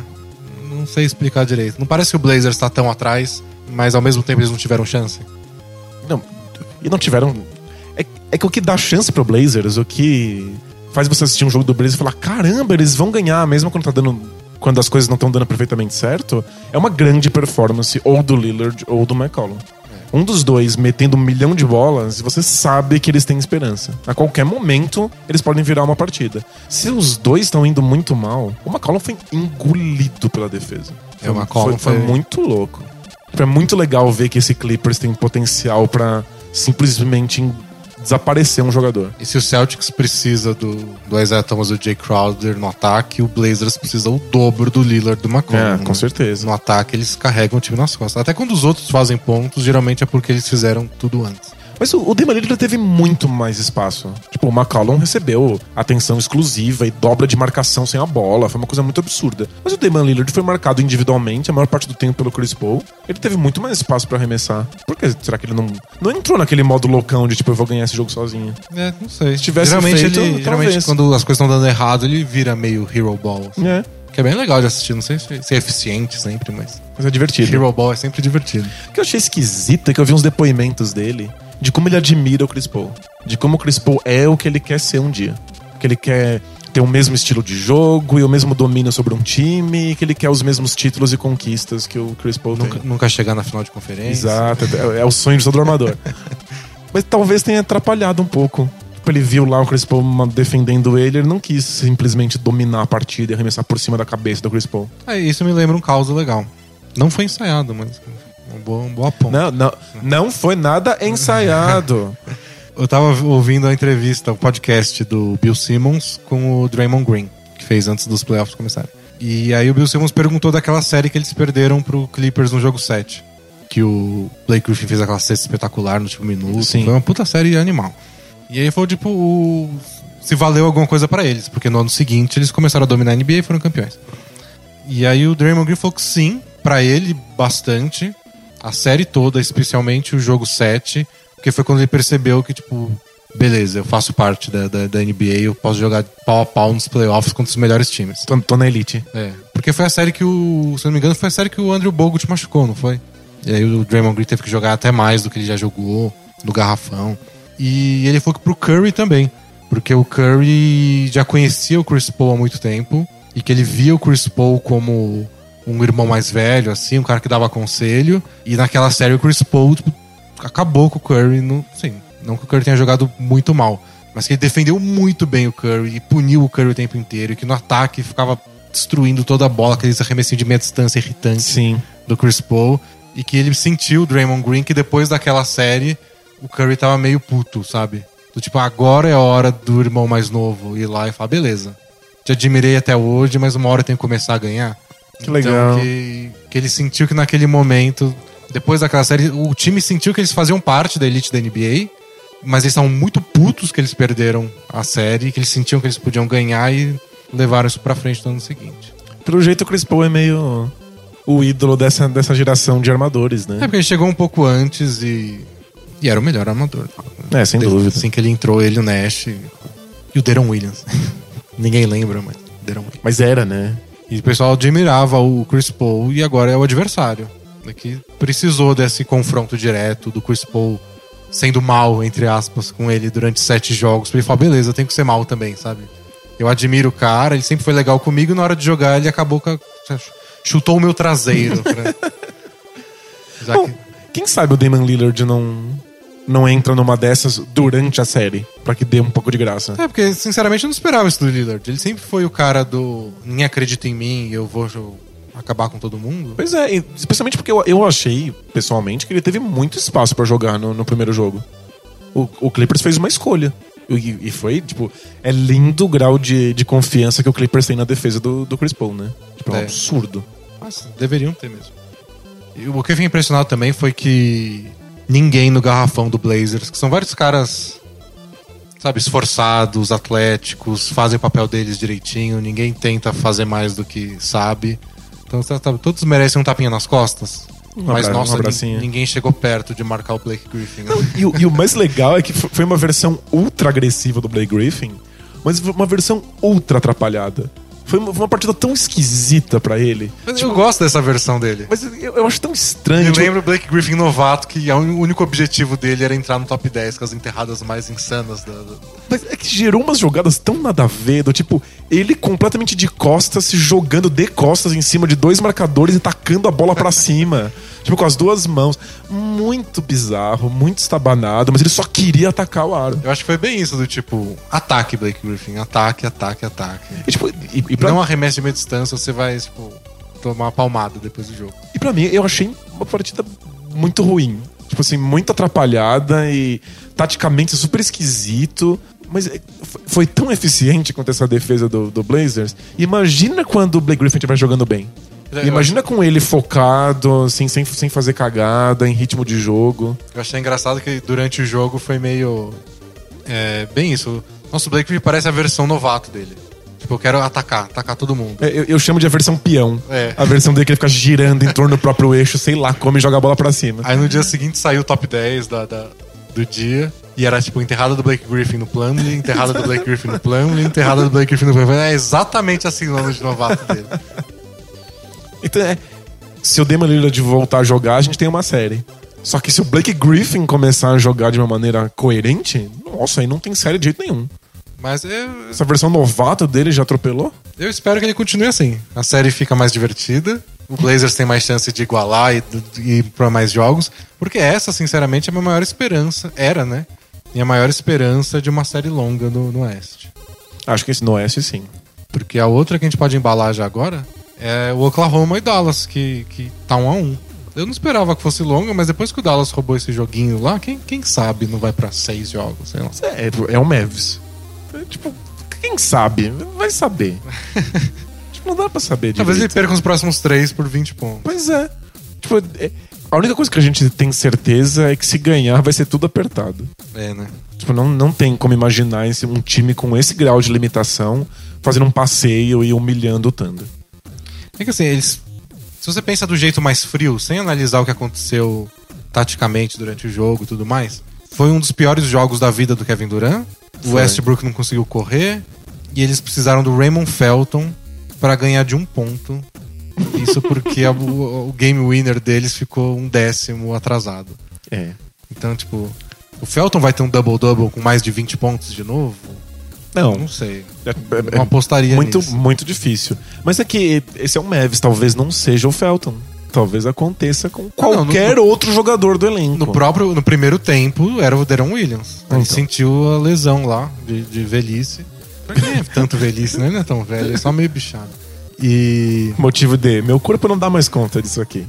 Não sei explicar direito. Não parece que o Blazers tá tão atrás, mas ao mesmo tempo eles não tiveram chance. Não, e não tiveram. É, é que o que dá chance pro Blazers, o que faz você assistir um jogo do Blazers e falar: caramba, eles vão ganhar, mesmo quando tá dando. Quando as coisas não estão dando perfeitamente certo, é uma grande performance ou do Lillard ou do McCollum. Um dos dois metendo um milhão de bolas, e você sabe que eles têm esperança. A qualquer momento, eles podem virar uma partida. Se os dois estão indo muito mal, o McCollum foi engolido pela defesa. É, o McCollum foi, foi foi- muito louco. É muito legal ver que esse Clippers tem potencial pra simplesmente desaparecer um jogador. E se o Celtics precisa do, do Isaiah Thomas e do Jay Crowder no ataque, o Blazers precisa o dobro do Lillard do McCollum. É, né? com certeza. No ataque, eles carregam o time nas costas. Até quando os outros fazem pontos, geralmente é porque eles fizeram tudo antes. Mas o, o Lillard teve muito mais espaço. Tipo, o McCollum recebeu atenção exclusiva e dobra de marcação sem a bola. Foi uma coisa muito absurda. Mas o Damian Lillard foi marcado individualmente a maior parte do tempo pelo Chris Paul. Ele teve muito mais espaço pra arremessar. Por que será que ele não, não entrou naquele modo loucão de tipo, eu vou ganhar esse jogo sozinho? É, não sei. Se tivesse geralmente, feito, ele, geralmente quando as coisas estão dando errado, ele vira meio hero ball. assim. É, Que é bem legal de assistir. Não sei se, se é eficiente sempre, mas. mas é divertido. Hero ball é sempre divertido. O que eu achei esquisito é que eu vi uns depoimentos dele de como ele admira o Chris Paul. De como o Chris Paul é o que ele quer ser um dia. Que ele quer ter o mesmo estilo de jogo e o mesmo domínio sobre um time, e que ele quer os mesmos títulos e conquistas que o Chris Paul Nunca, tem. nunca chegar na final de conferência. Exato, é, é o sonho de todo armador. Mas talvez tenha atrapalhado um pouco. Tipo, ele viu lá o Chris Paul defendendo ele, ele não quis simplesmente dominar a partida e arremessar por cima da cabeça do Chris Paul. É, isso me lembra um caos legal. Não foi ensaiado, mas. Um boa, um ponto. Não, não, não foi nada ensaiado. Eu tava ouvindo a entrevista, o podcast do Bill Simmons com o Draymond Green, que fez antes dos playoffs começarem. E aí o Bill Simmons perguntou daquela série que eles perderam pro Clippers no jogo 7. Que o Blake Griffin fez aquela cesta espetacular no último minuto. Sim. Foi uma puta série animal. E aí foi tipo o... se valeu alguma coisa pra eles, porque no ano seguinte eles começaram a dominar a NBA e foram campeões. E aí o Draymond Green falou que sim, pra ele bastante. A série toda, especialmente o jogo 7, porque foi quando ele percebeu que, tipo, beleza, eu faço parte da, da, da NBA, eu posso jogar pau a pau nos playoffs contra os melhores times. Tô, tô na elite. É, porque foi a série que o, se eu não me engano, foi a série que o Andrew Bogut machucou, não foi? E aí o Draymond Green teve que jogar até mais do que ele já jogou, no garrafão. E ele foi pro Curry também, porque o Curry já conhecia o Chris Paul há muito tempo, e que ele via o Chris Paul como um irmão mais velho, assim, um cara que dava conselho, e naquela série o Chris Paul tipo, acabou com o Curry, no, sim, não que o Curry tenha jogado muito mal, mas que ele defendeu muito bem o Curry e puniu o Curry o tempo inteiro, e que no ataque ficava destruindo toda a bola, aqueles arremessinhos de meia distância irritantes Sim. do Chris Paul, e que ele sentiu o Draymond Green que depois daquela série o Curry tava meio puto, sabe? Do tipo, agora é a hora do irmão mais novo ir lá e falar, beleza, te admirei até hoje, mas uma hora eu tenho que começar a ganhar. Que legal. Então, que, que ele sentiu que naquele momento, depois daquela série, o time sentiu que eles faziam parte da elite da NBA, mas eles estavam muito putos que eles perderam a série, que eles sentiam que eles podiam ganhar e levaram isso pra frente no ano seguinte. Pelo jeito, o Chris Paul é meio o ídolo dessa, dessa geração de armadores, É né? porque ele chegou um pouco antes e. E era o melhor armador. É, sem Desde- dúvida. Assim que ele entrou, ele, o Nash e, e o Deron Williams. Ninguém lembra, mas Deron Williams. Mas era, né? E o pessoal admirava o Chris Paul e agora é o adversário. É Que precisou desse confronto direto do Chris Paul sendo mal, entre aspas, com ele durante sete jogos. Pra ele falar, beleza, eu tenho que ser mal também, sabe? Eu admiro o cara, ele sempre foi legal comigo, e na hora de jogar ele acabou com a... chutou o meu traseiro. pra- Já Bom, que... quem sabe o Damon Lillard não não entra numa dessas durante a série, pra que dê um pouco de graça. É, porque sinceramente eu não esperava isso do Lillard. Ele sempre foi o cara do ninguém acredita em mim, eu vou acabar com todo mundo. Pois é, especialmente porque eu, eu achei, pessoalmente, que ele teve muito espaço pra jogar no, no primeiro jogo. O, o Clippers fez uma escolha. E, e foi, tipo, é lindo o grau de, de confiança que o Clippers tem na defesa do, do Chris Paul, né? Tipo, é um É. absurdo. Mas deveriam ter mesmo. E o que eu fiquei impressionado também foi que ninguém no garrafão do Blazers, que são vários caras, sabe, esforçados, atléticos, fazem o papel deles direitinho, ninguém tenta fazer mais do que sabe. Então, sabe, todos merecem um tapinha nas costas. Mas, nossa, ninguém chegou perto de marcar o Blake Griffin. né? E, o- e o mais legal é que fo- foi uma versão ultra agressiva do Blake Griffin, mas uma versão ultra atrapalhada. Foi uma, foi uma partida tão esquisita pra ele. Mas eu gosto dessa versão dele. Mas eu, eu acho tão estranho. Eu tipo, lembro o Blake Griffin novato que o único objetivo dele era entrar no top 10 com as enterradas mais insanas da, Mas é que gerou umas jogadas tão nada a ver, do tipo, ele completamente de costas, se jogando de costas em cima de dois marcadores e tacando a bola pra cima. Tipo, com as duas mãos. Muito bizarro, muito estabanado, mas ele só queria atacar o aro. Eu acho que foi bem isso, do tipo, ataque, Blake Griffin, ataque, ataque, ataque. E, tipo, e, e, pra, Não arremesso de meia distância, você vai, tipo, tomar uma palmada depois do jogo. e pra mim, eu achei uma partida muito ruim. Tipo assim, muito atrapalhada e taticamente super esquisito. Mas é, foi- tão eficiente quanto essa defesa do, do Blazers. Imagina quando o Blake Griffin estiver jogando bem. Imagina com ele focado, assim, sem, sem fazer cagada, em ritmo de jogo. Eu achei engraçado que durante o jogo foi meio. É, bem isso. Nossa, o Blake Griffin parece a versão novato dele. Tipo, eu quero atacar, atacar todo mundo. É, Eu, eu chamo de a versão peão. É. A versão dele que ele fica girando em torno do próprio eixo, sei lá, como e joga a bola pra cima. Aí no dia seguinte saiu o top 10 da, da- do dia. E era tipo enterrada do Blake Griffin no Plumlee, enterrada do Blake Griffin no Plumlee, enterrada do Blake Griffin no Plumlee. É exatamente assim o ano de novato dele. Então, é, se o Damian Lillard voltar a jogar, a gente tem uma série. Só que se o Blake Griffin começar a jogar de uma maneira coerente, nossa, aí não tem série de jeito nenhum. Mas eu, Essa versão novato dele já atropelou? eu espero que ele continue assim. A série fica mais divertida. O Blazers tem mais chance de igualar e e ir pra mais jogos. Porque essa, sinceramente, é a minha maior esperança. Era, né? Minha maior esperança de uma série longa no, no Oeste. Acho que esse no Oeste, sim. Porque a outra que a gente pode embalar já agora é o Oklahoma e Dallas, que, que tá um a um. Eu não esperava que fosse longa, mas depois que o Dallas roubou esse joguinho lá, quem, quem sabe não vai pra seis jogos, sei lá. É, é o Mavs. É, tipo, quem sabe? Vai saber. tipo, não dá pra saber Talvez ele perca os próximos três por 20 pontos. Pois é. Tipo, é- a única coisa que a gente tem certeza é que se ganhar vai ser tudo apertado. É, né? Tipo, não, não tem como imaginar esse- um time com esse grau de limitação fazendo um passeio e humilhando o Thunder. É que assim, eles. Se você pensa do jeito mais frio, sem analisar o que aconteceu taticamente durante o jogo e tudo mais, foi um dos piores jogos da vida do Kevin Durant. O Foi. Westbrook não conseguiu correr. E eles precisaram do Raymond Felton para ganhar de um ponto. Isso porque a- o, o game winner deles ficou um décimo atrasado. É. Então, tipo, o Felton vai ter um double-double com mais de 20 pontos de novo? Não. Não sei. É, é- Não apostaria muito, nisso. muito difícil. Mas é que esse é o Mavs, talvez não seja o Felton. Talvez aconteça com não, no- qualquer outro jogador do elenco. No próprio, no primeiro tempo, era o Deron Williams. Ele Então. sentiu a lesão lá, de, de velhice. Nem é tanto velhice, né? Ele não é tão velho, é só meio bichado. E, Motivo de meu corpo não dá mais conta disso aqui.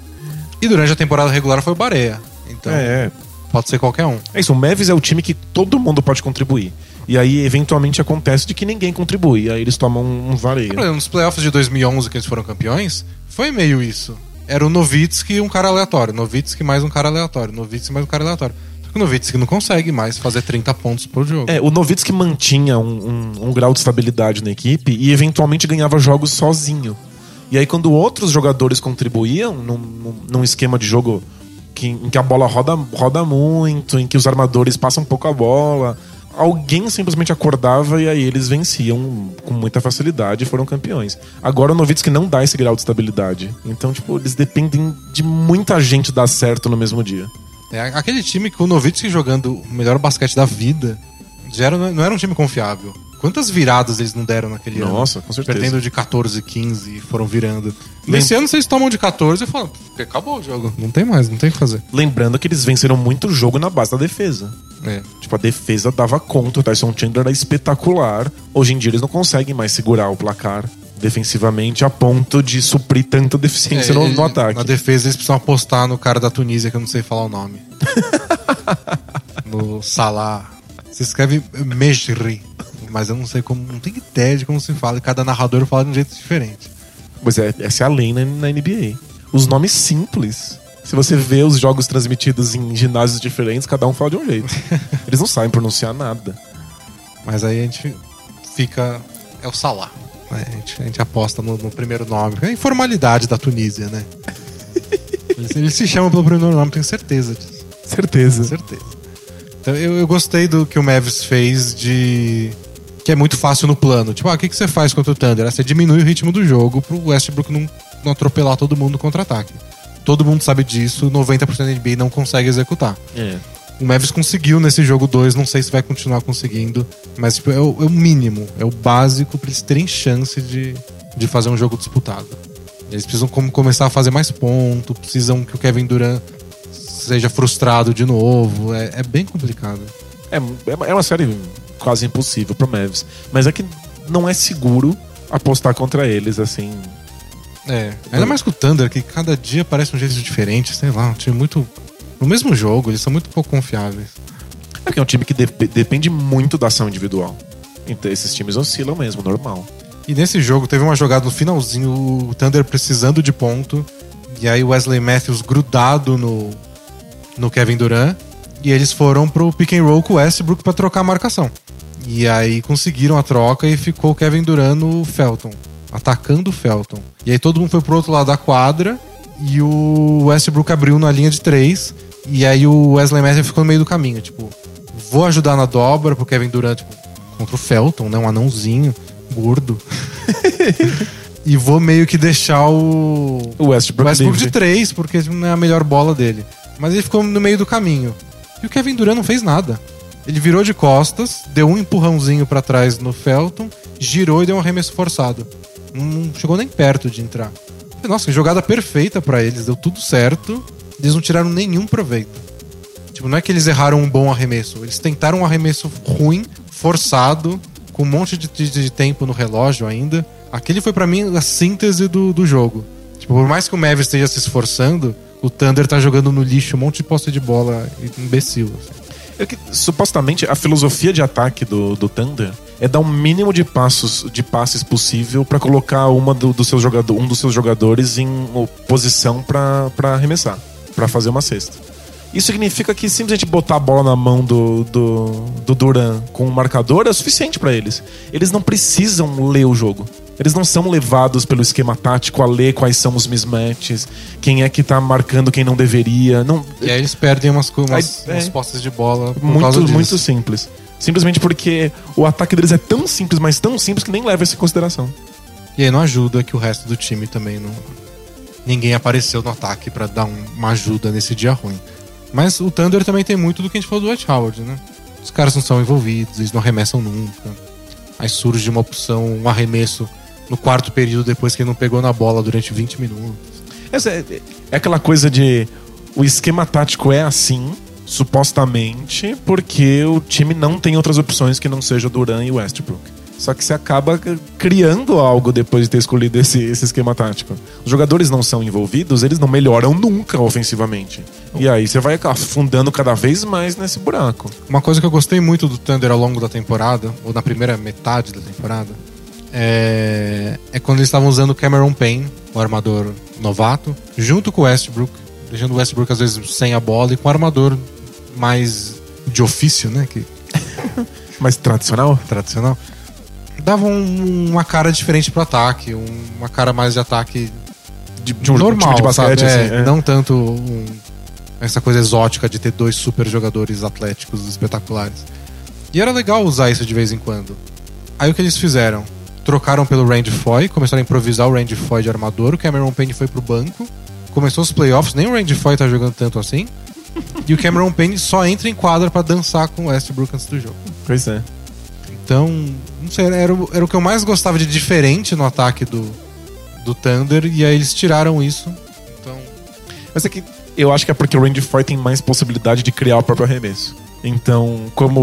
e durante a temporada regular foi o Bareia. Então, É, é. pode ser qualquer um. É isso, o Mavs é o time que todo mundo pode contribuir. E aí, eventualmente, acontece de que ninguém contribui. Aí eles tomam um vareio. Exemplo, nos playoffs de 2011, que eles foram campeões, foi meio isso. Era o Novitsky e um cara aleatório. Novitsky mais um cara aleatório. Novitsky mais um cara aleatório. Só que o Novitsky não consegue mais fazer 30 pontos por jogo. É, o Novitsky mantinha um, um- um grau de estabilidade na equipe e eventualmente ganhava jogos sozinho. E aí, quando outros jogadores contribuíam num, num- num esquema de jogo que- em que a bola roda, roda muito, em que os armadores passam um pouco a bola, alguém simplesmente acordava e aí eles venciam com muita facilidade e foram campeões. Agora o Novitsky não dá esse grau de estabilidade. Então, tipo, eles dependem de muita gente dar certo no mesmo dia. É, aquele time com o Novitsky jogando o melhor basquete da vida já era, não era um time confiável. Quantas viradas eles não deram naquele ano? Nossa, com certeza. Perdendo de 14, 15 e foram virando. Nesse ano vocês tomam de 14 e falam, acabou o jogo. Não tem mais, não tem o que fazer. Lembrando que eles venceram muito o jogo na base da defesa. É. Tipo, a defesa dava conta, o Tyson Chandler era espetacular. Hoje em dia eles não conseguem mais segurar o placar defensivamente a ponto de suprir tanta deficiência É, no, no ataque. Na defesa eles precisam apostar no cara da Tunísia, que eu não sei falar o nome. no Salah. Se escreve Mejri. Mas eu não sei como. Não tenho ideia de como se fala. E cada narrador fala de um jeito diferente. Pois é, essa é a lei na, na NBA. Os nomes simples. Se você vê os jogos transmitidos em ginásios diferentes, cada um fala de um jeito. Eles não sabem pronunciar nada. Mas aí a gente fica. É o Salah. né? A gente, a gente aposta no, no primeiro nome. É a informalidade da Tunísia, né? Eles, eles se chamam pelo primeiro nome, tenho certeza disso. Certeza. certeza. Então, eu, eu gostei do que o Mavis fez de. Que é muito fácil no plano. Tipo, ah, o que, que você faz contra o Thunder? Ah, Você diminui o ritmo do jogo pro Westbrook não, não atropelar todo mundo no contra-ataque. Todo mundo sabe disso, 90% da NBA não consegue executar. É. O Mavis conseguiu nesse jogo 2, não sei se vai continuar conseguindo, mas tipo, é, o, é o mínimo, é o básico pra eles terem chance de, de fazer um jogo disputado. Eles precisam como começar a fazer mais ponto, precisam que o Kevin Durant seja frustrado de novo. É, é bem complicado. É, é uma série quase impossível pro Mavs. Mas é que não é seguro apostar contra eles, assim. É. Ainda mais com o Thunder, que cada dia parece um jeito diferente, sei lá, um time muito. No mesmo jogo, eles são muito pouco confiáveis. É porque é um time que dep- depende muito da ação individual. Então esses times oscilam mesmo, normal. E nesse jogo teve uma jogada no finalzinho, o Thunder precisando de ponto. E aí o Wesley Matthews grudado no, no Kevin Durant. E eles foram pro pick and roll com o Westbrook pra trocar a marcação. E aí conseguiram a troca e ficou o Kevin Durant no Felton, atacando o Felton. E aí todo mundo foi pro outro lado da quadra e o Westbrook abriu na linha de três. E aí o Wesley Matthews ficou no meio do caminho, tipo, vou ajudar na dobra pro Kevin Durant, tipo, contra o Felton, né? Um anãozinho, gordo. e vou meio que deixar o. O Westbrook, Westbrook de três, porque não é a melhor bola dele. Mas ele ficou no meio do caminho. E o Kevin Durant não fez nada. Ele virou de costas, deu um empurrãozinho pra trás no Felton, girou e deu um arremesso forçado. Não chegou nem perto de entrar. Nossa, que jogada perfeita pra eles, deu tudo certo. Eles não tiraram nenhum proveito. Tipo, não é que eles erraram um bom arremesso. Eles tentaram um arremesso ruim, forçado, com um monte de, de- de tempo no relógio ainda. Aquele foi pra mim a síntese do, do jogo. Tipo, por mais que o Mavis esteja se esforçando, o Thunder tá jogando no lixo um monte de posse de bola imbecil. assim. É que, supostamente, a filosofia de ataque do, do Thunder é dar o mínimo de passos de passes possível pra colocar uma do, do seus jogador, um dos seus jogadores em posição pra arremessar, pra fazer uma cesta. Isso significa que simplesmente botar a bola na mão do, do, do Duran com um marcador é o suficiente pra eles. Eles não precisam ler o jogo. Eles não são levados pelo esquema tático a ler quais são os mismatches, quem é que tá marcando quem não deveria. Não, E aí eles perdem umas, umas, Aí, é. umas posses de bola muito, muito simples. Simplesmente porque o ataque deles é tão simples, mas tão simples que nem leva isso em consideração. E aí não ajuda que o resto do time também não. Ninguém apareceu no ataque pra dar um- uma ajuda nesse dia ruim. Mas o Thunder também tem muito do que a gente falou do White Howard, né? Os caras não são envolvidos, eles não arremessam nunca. Aí surge uma opção, um arremesso no quarto período depois que ele não pegou na bola durante 20 minutos. É, é aquela coisa de. O esquema tático é assim, supostamente, porque o time não tem outras opções que não seja Duran e Westbrook. Só que você acaba criando algo depois de ter escolhido esse, esse esquema tático. Os jogadores não são envolvidos, eles não melhoram nunca ofensivamente. E aí você vai afundando cada vez mais nesse buraco. Uma coisa que eu gostei muito do Thunder ao longo da temporada, ou na primeira metade da temporada, é, é quando eles estavam usando o Cameron Payne, o armador novato, junto com o Westbrook, deixando o Westbrook às vezes sem a bola e com o armador mais de ofício, né? Que Mais tradicional? tradicional. Dava um- uma cara diferente pro ataque, um- uma cara mais de ataque De, de um normal, de basquete, sabe? É, assim. é. Não tanto um- essa coisa exótica de ter dois super jogadores atléticos espetaculares. E era legal usar isso de vez em quando. Aí o que eles fizeram? Trocaram pelo Randy Foy, começaram a improvisar o Randy Foy de armador, o Cameron Payne foi pro banco, começou os playoffs, nem o Randy Foy tá jogando tanto assim. e o Cameron Payne só entra em quadra pra dançar com o Westbrook antes do jogo. Pois é. Então, não sei, era, o- era o que eu mais gostava de diferente no ataque do, do Thunder, e aí eles tiraram isso. Então, Mas é que eu acho que é porque o Range 4 tem mais possibilidade de criar o próprio arremesso. Então, como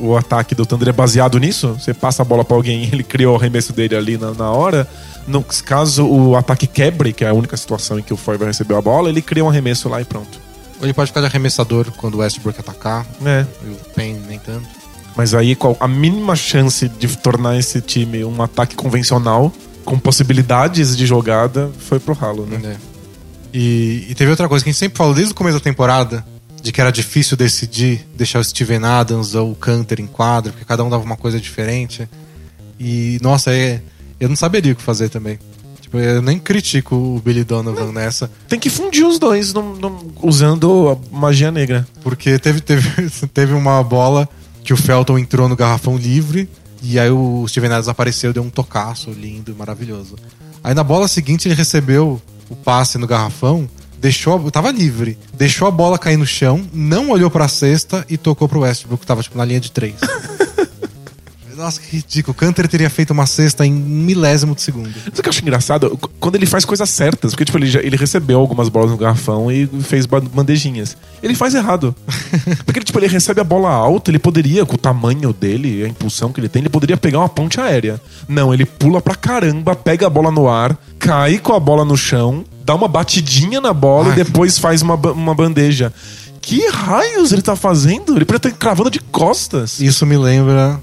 o, o ataque do Thunder é baseado nisso, você passa a bola pra alguém e ele cria o arremesso dele ali na, na hora. No caso o ataque quebre, que é a única situação em que o Foy vai receber a bola, ele cria um arremesso lá e pronto. ele pode ficar de arremessador quando o Westbrook atacar, É. e o Payne nem tanto. Mas aí qual, a mínima chance de tornar esse time um ataque convencional, com possibilidades de jogada, foi pro ralo, né? É. E, e teve outra coisa que a gente sempre falou desde o começo da temporada, de que era difícil decidir deixar o Steven Adams ou o Canter em quadro, porque cada um dava uma coisa diferente. E, nossa, é, eu não saberia o que fazer também. Tipo, eu nem critico o Billy Donovan nessa, Tem que fundir os dois num- num- usando a magia negra. porque teve, teve, teve uma bola que o Felton entrou no garrafão livre, e aí o Steven Adams apareceu, deu um tocaço lindo e maravilhoso. Aí na bola seguinte ele recebeu o passe no garrafão, deixou, a- tava livre, deixou a bola cair no chão, não olhou pra cesta e tocou pro Westbrook, que tava tipo na linha de três. Nossa, que ridículo. O Canter teria feito uma cesta em um milésimo de segundo. Sabe o que eu acho engraçado? Qu- Quando ele faz coisas certas, porque tipo, ele, já- ele recebeu algumas bolas no garrafão e fez ba- bandejinhas. Ele faz errado. Porque tipo, ele recebe a bola alta, ele poderia, com o tamanho dele, a impulsão que ele tem, ele poderia pegar uma ponte aérea. Não, ele pula pra caramba, pega a bola no ar, cai com a bola no chão, dá uma batidinha na bola Ai. e depois faz uma, uma bandeja. Que raios ele tá fazendo? Ele poderia estar cravando de costas. Isso me lembra.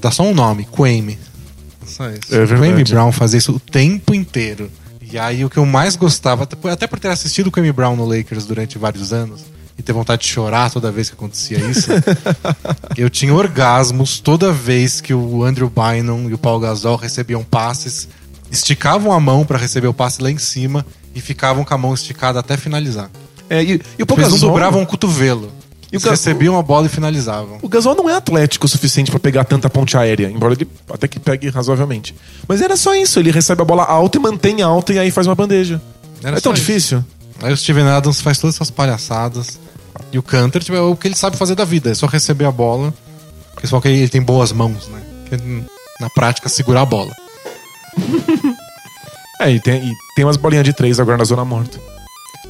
Dá só um nome, Quame. Só isso. É verdade. Quame Brown fazia isso o tempo inteiro. E aí o que eu mais gostava, até por- até por ter assistido o Quame Brown no Lakers durante vários anos e ter vontade de chorar toda vez que acontecia isso, eu tinha orgasmos toda vez que o Andrew Bynum e o Paul Gasol recebiam passes, esticavam a mão pra receber o passe lá em cima e ficavam com a mão esticada até finalizar. É, e, e o Paul Eles não Gasol- dobravam o cotovelo. E Eles Gasol- recebiam a bola e finalizavam. O Gasol não é atlético o suficiente pra pegar tanta ponte aérea, embora ele até que pegue razoavelmente. Mas era só isso, ele recebe a bola alta e mantém alta e aí faz uma bandeja. Era é tão isso. difícil? Aí o Steven Adams faz todas essas palhaçadas. E o Canter, tipo, é o que ele sabe fazer da vida, é só receber a bola. Porque só que ele tem boas mãos, né? Hum, na prática, segurar a bola. É, e tem, e tem umas bolinhas de três agora na zona morta.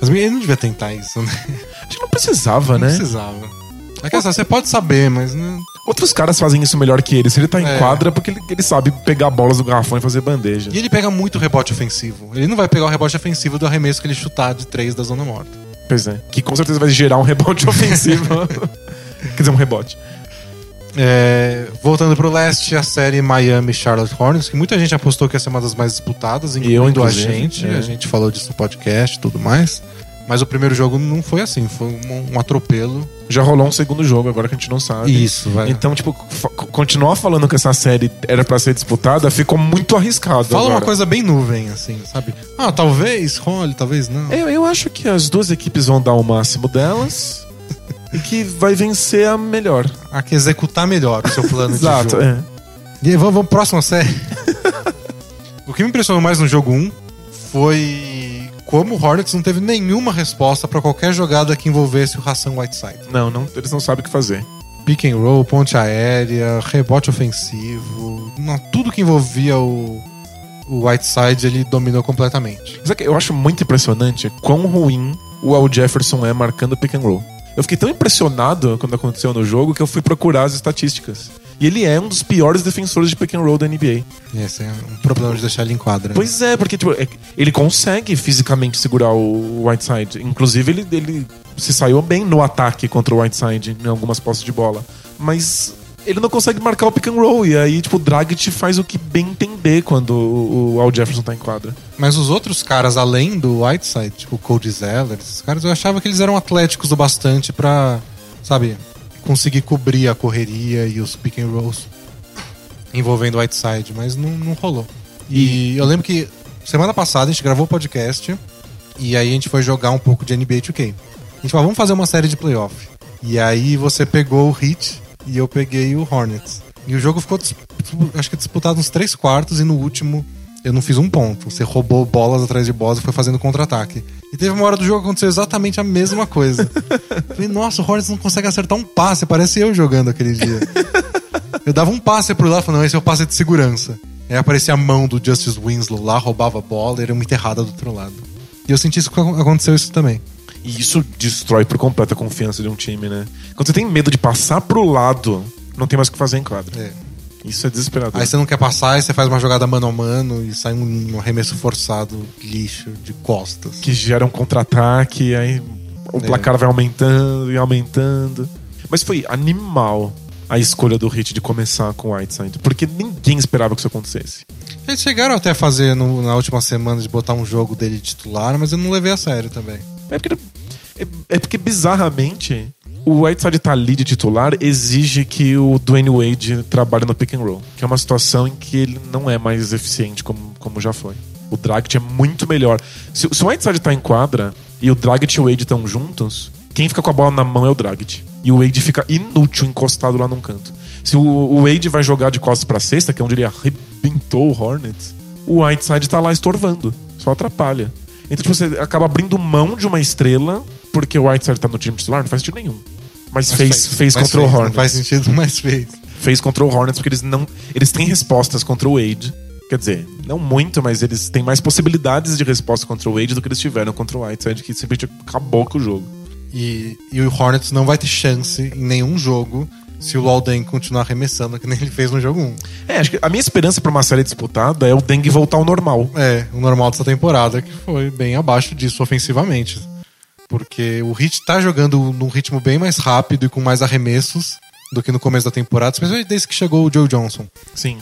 Mas ele não devia tentar isso, né? A gente não precisava, Não né? precisava. É que assim, você pode saber, mas né? Outros caras fazem isso melhor que ele. Se ele tá em É. quadra, é porque ele, ele sabe pegar bolas do garrafão e fazer bandeja. E ele pega muito rebote ofensivo. Ele não vai pegar o rebote ofensivo do arremesso que ele chutar de três da zona morta. Pois é. Que com certeza vai gerar um rebote ofensivo. Quer dizer, um rebote. É, voltando pro leste, a série Miami Charlotte Hornets, que muita gente apostou que ia ser uma das mais disputadas, incluindo a inclusive, gente. é. A gente falou disso no podcast e tudo mais. Mas o primeiro jogo não foi assim, foi um, um atropelo. Já rolou um segundo jogo, agora que a gente não sabe. Isso, vai. Então, tipo, continuar falando que essa série era pra ser disputada ficou muito arriscado. Fala agora. uma coisa bem nuvem, assim, sabe? Ah, talvez role, talvez não. Eu, eu acho que as duas equipes vão dar o máximo delas que vai vencer a melhor. Há que executar melhor o seu plano Exato, de jogo. é. E aí, vamos, vamos próxima série. o que me impressionou mais no jogo 1 foi como o Hornets não teve nenhuma resposta pra qualquer jogada que envolvesse o Hassan Whiteside. Não, não, eles não sabem o que fazer. Pick and roll, ponte aérea, rebote ofensivo, não, tudo que envolvia o, o Whiteside ele dominou completamente. Sabe que eu acho muito impressionante quão ruim o Al Jefferson é marcando pick and roll. Eu fiquei tão impressionado quando aconteceu no jogo que eu fui procurar as estatísticas. E ele é um dos piores defensores de pick and roll da NBA. Esse é um problema de deixar ele em quadra. né? Pois é, porque tipo, é- ele consegue fisicamente segurar o Whiteside. Inclusive, ele, ele se saiu bem no ataque contra o Whiteside em algumas posses de bola. Mas ele não consegue marcar o pick and roll. E aí, tipo, o Dragic faz o que bem entender quando o, Al Jefferson tá em quadra. Mas os outros caras, além do Whiteside, tipo o Cody Zeller, esses caras, eu achava que eles eram atléticos o bastante pra, sabe, conseguir cobrir a correria e os pick and rolls envolvendo o Whiteside, mas não, não rolou. E eu lembro que semana passada a gente gravou o podcast e aí a gente foi jogar um pouco de NBA 2K. A gente falou, vamos fazer uma série de playoff. E aí você pegou o Heat e eu peguei o Hornets. E o jogo ficou, dis- acho que disputado uns três quartos e no último eu não fiz um ponto. Você roubou bolas atrás de bolas e foi fazendo contra-ataque. E teve uma hora do jogo que aconteceu exatamente a mesma coisa. Falei, nossa, o Hornets não consegue acertar um passe, parece eu jogando aquele dia. Eu dava um passe pro lado, falando, não, esse é o passe de segurança. Aí aparecia a mão do Justice Winslow lá, roubava a bola e era muito errada do outro lado. E eu senti isso que aconteceu isso também. E isso destrói por completo a confiança de um time, né? Quando você tem medo de passar pro lado, não tem mais o que fazer em quadra. É. Isso é desesperador. Aí você não quer passar, aí você faz uma jogada mano a mano e sai um arremesso forçado, lixo, de costas. Que gera um contra-ataque, aí o É. placar vai aumentando e aumentando. Mas foi animal a escolha do Hit de começar com o Whiteside, porque ninguém esperava que isso acontecesse. Eles chegaram até a fazer no- na última semana de botar um jogo dele titular, mas eu não levei a sério também. É porque, é, é porque bizarramente, o Whiteside tá ali de titular exige que o Dwayne Wade trabalhe no pick and roll, que é uma situação em que ele não é mais eficiente como, como já foi. O Dragic é muito melhor. Se, se o Whiteside tá em quadra e o Dragic e o Wade estão juntos, quem fica com a bola na mão é o Dragic. E o Wade fica inútil encostado lá num canto. Se o, Wade vai jogar de costas pra cesta, que é onde ele arrebentou o Hornets, o Whiteside tá lá estorvando. Só atrapalha. Então, tipo, você acaba abrindo mão de uma estrela porque o Whiteside tá no time titular, não faz sentido nenhum. Mas, fez, fez, Mas contra o Não Hornets. faz sentido, mas fez. Fez contra o Hornets porque eles não. Eles têm respostas contra o Wade. Quer dizer, não muito, mas eles têm mais possibilidades de resposta contra o Wade do que eles tiveram contra o Whiteside, que simplesmente acabou com o jogo. E, e o Hornets não vai ter chance em nenhum jogo se o Walden continuar arremessando, que nem ele fez no jogo 1. É, acho que a minha esperança pra uma série disputada é o Dengue voltar ao normal. É, o normal dessa temporada, que foi bem abaixo disso ofensivamente. Porque o Heat tá jogando num ritmo bem mais rápido e com mais arremessos do que no começo da temporada, especialmente desde que chegou o Joe Johnson. Sim.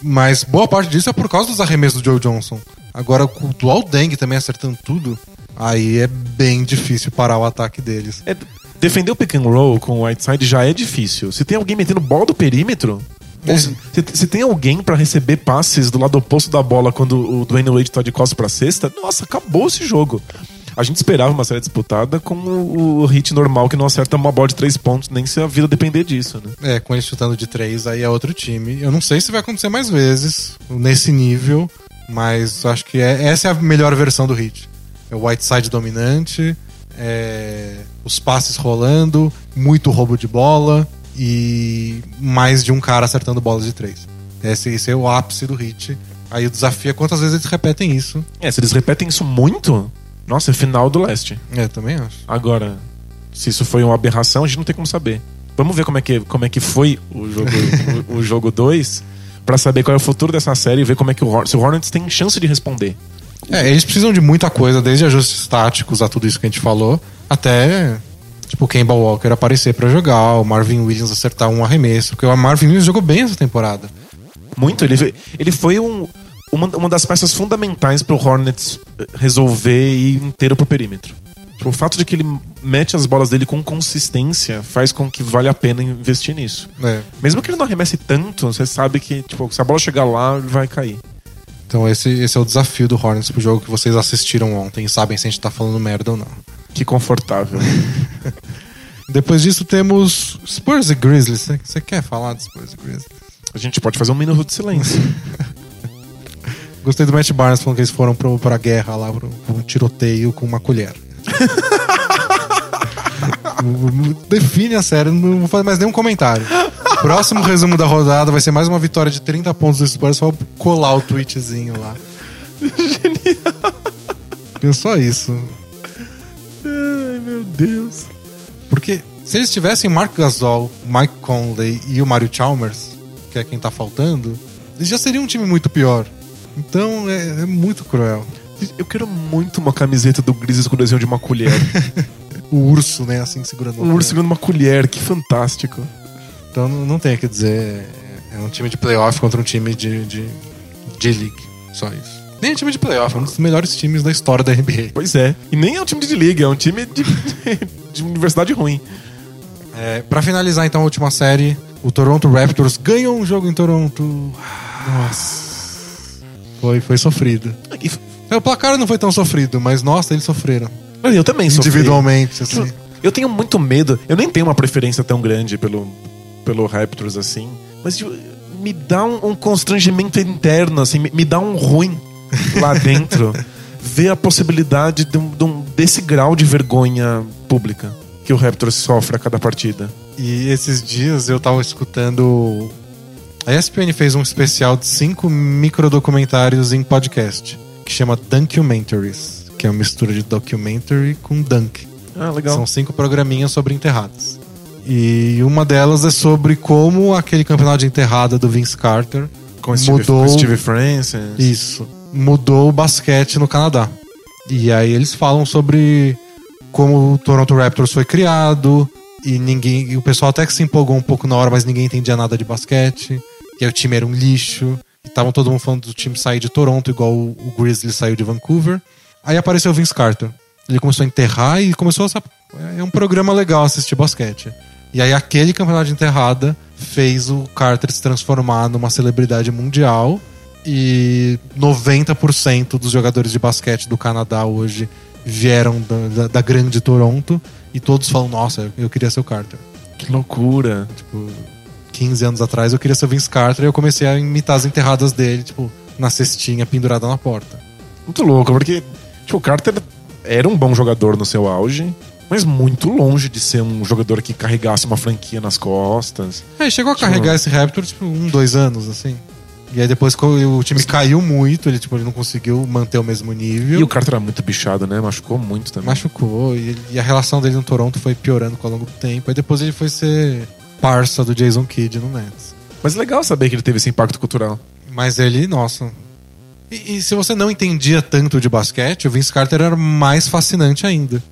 Mas boa parte disso é por causa dos arremessos do Joe Johnson. Agora, com o Dual Deng também acertando tudo, aí é bem difícil parar o ataque deles. É, defender o pick and roll com o Whiteside já é difícil. Se tem alguém metendo bola do perímetro. É. Se, se- tem alguém pra receber passes do lado oposto da bola quando o Dwayne Wade tá de costas pra cesta, nossa, acabou esse jogo. A gente esperava uma série disputada com o, o hit normal que não acerta uma bola de três pontos, nem se a vida depender disso, né? É, com ele chutando de três, aí é outro time. Eu não sei se vai acontecer mais vezes nesse nível, mas acho que é- essa é a melhor versão do Heat. É o Whiteside dominante, é, os passes rolando, muito roubo de bola e mais de um cara acertando bolas de três. Esse, esse é o ápice do Heat. Aí o desafio é quantas vezes eles repetem isso. É, se eles repetem isso muito, nossa, é final do leste. É, também acho. Agora, se isso foi uma aberração, a gente não tem como saber. Vamos ver como é que, como é que foi o jogo 2 o, o jogo 2 pra saber qual é o futuro dessa série e ver como é que o, se o Hornets tem chance de responder. É, eles precisam de muita coisa, desde ajustes táticos a tudo isso que a gente falou, até tipo o Kemba Walker aparecer pra jogar, o Marvin Williams acertar um arremesso, porque o Marvin Williams jogou bem essa temporada. Muito, ele, ele foi um, uma, uma das peças fundamentais pro Hornets eh, resolver ir inteiro pro perímetro. O fato de que ele mete as bolas dele com consistência faz com que vale a pena investir nisso. É. Mesmo que ele não arremesse tanto, você sabe que, tipo, se a bola chegar lá, ele vai cair. Então esse, esse é o desafio do Hornets pro jogo que vocês assistiram ontem e sabem se a gente tá falando merda ou não. Que confortável. Depois disso temos Spurs e Grizzlies. Você- quer falar de Spurs e Grizzlies? A gente pode fazer um minuto de silêncio. Gostei do Matt Barnes falando que eles foram pro, pra guerra lá, pro, pro um tiroteio com uma colher. Define a série, não vou fazer mais nenhum comentário. Próximo resumo da rodada vai ser mais uma vitória de 30 pontos do Spurs, só colar o tweetzinho lá. Genial. Pensou isso. Ai, meu Deus. Porque se eles tivessem Mark Gasol, Mike Conley e o Mario Chalmers, que é quem tá faltando, eles já seriam um time muito pior. Então é, é muito cruel. Eu quero muito uma camiseta do Grizzlies com o desenho de uma colher. O urso, né, assim, segurando o urso segurando uma colher, que fantástico. Então não, tem o que dizer. É um time de playoff contra um time de, de, de league. Só isso. Nem é um time de playoff, é um dos melhores times da história da NBA. Pois é. E nem é um time de liga, é um time de, de universidade ruim. É, pra finalizar então a última série, o Toronto Raptors ganhou um jogo em Toronto. Nossa. Foi, foi sofrido. E- É, O placar não foi tão sofrido, mas nossa, eles sofreram. Mas eu também sofri. Individualmente, assim. Eu tenho muito medo. Eu nem tenho uma preferência tão grande pelo, pelo Raptors assim. Mas tipo, me dá um, um constrangimento interno, assim, me, me dá um ruim lá dentro. ver a possibilidade de um- de um- desse grau de vergonha pública que o Raptors sofre a cada partida. E esses dias eu tava escutando A ESPN fez um especial de cinco microdocumentários em podcast, que chama Dunkumentaries, que é uma mistura de documentary com dunk. Ah, legal. São cinco programinhas sobre enterradas. E uma delas é sobre como aquele campeonato de enterrada do Vince Carter com Steve, mudou com Steve Francis. isso mudou o basquete no Canadá. E aí eles falam sobre como o Toronto Raptors foi criado e ninguém, e o pessoal até que se empolgou um pouco na hora, mas ninguém entendia nada de basquete. E aí o time era um lixo. E estavam todo mundo falando do time sair de Toronto, igual o, o Grizzlies saiu de Vancouver. Aí apareceu o Vince Carter. Ele começou a enterrar e começou a. É um programa legal assistir basquete. E aí aquele campeonato de enterrada fez o Carter se transformar numa celebridade mundial. E 90% dos jogadores de basquete do Canadá hoje vieram da, da, da grande Toronto. E todos falam, nossa, eu queria ser o Carter. Que loucura. Tipo, 15 anos atrás eu queria ser o Vince Carter e eu comecei a imitar as enterradas dele, tipo, na cestinha pendurada na porta. Muito louco, porque tipo, o Carter era um bom jogador no seu auge, mas muito longe de ser um jogador que carregasse uma franquia nas costas. É, chegou a carregar esse Raptor, tipo, um, dois anos, assim. E aí depois o time caiu muito, ele, tipo, ele não conseguiu manter o mesmo nível. E o Carter era muito bichado, né? Machucou muito também. Machucou, e, ele- e a relação dele no Toronto foi piorando com ao longo do tempo. Aí depois ele foi ser parça do Jason Kidd no Nets. Mas legal saber que ele teve esse impacto cultural. Mas ele, nossa. E, e se você não entendia tanto de basquete, o Vince Carter era mais fascinante ainda.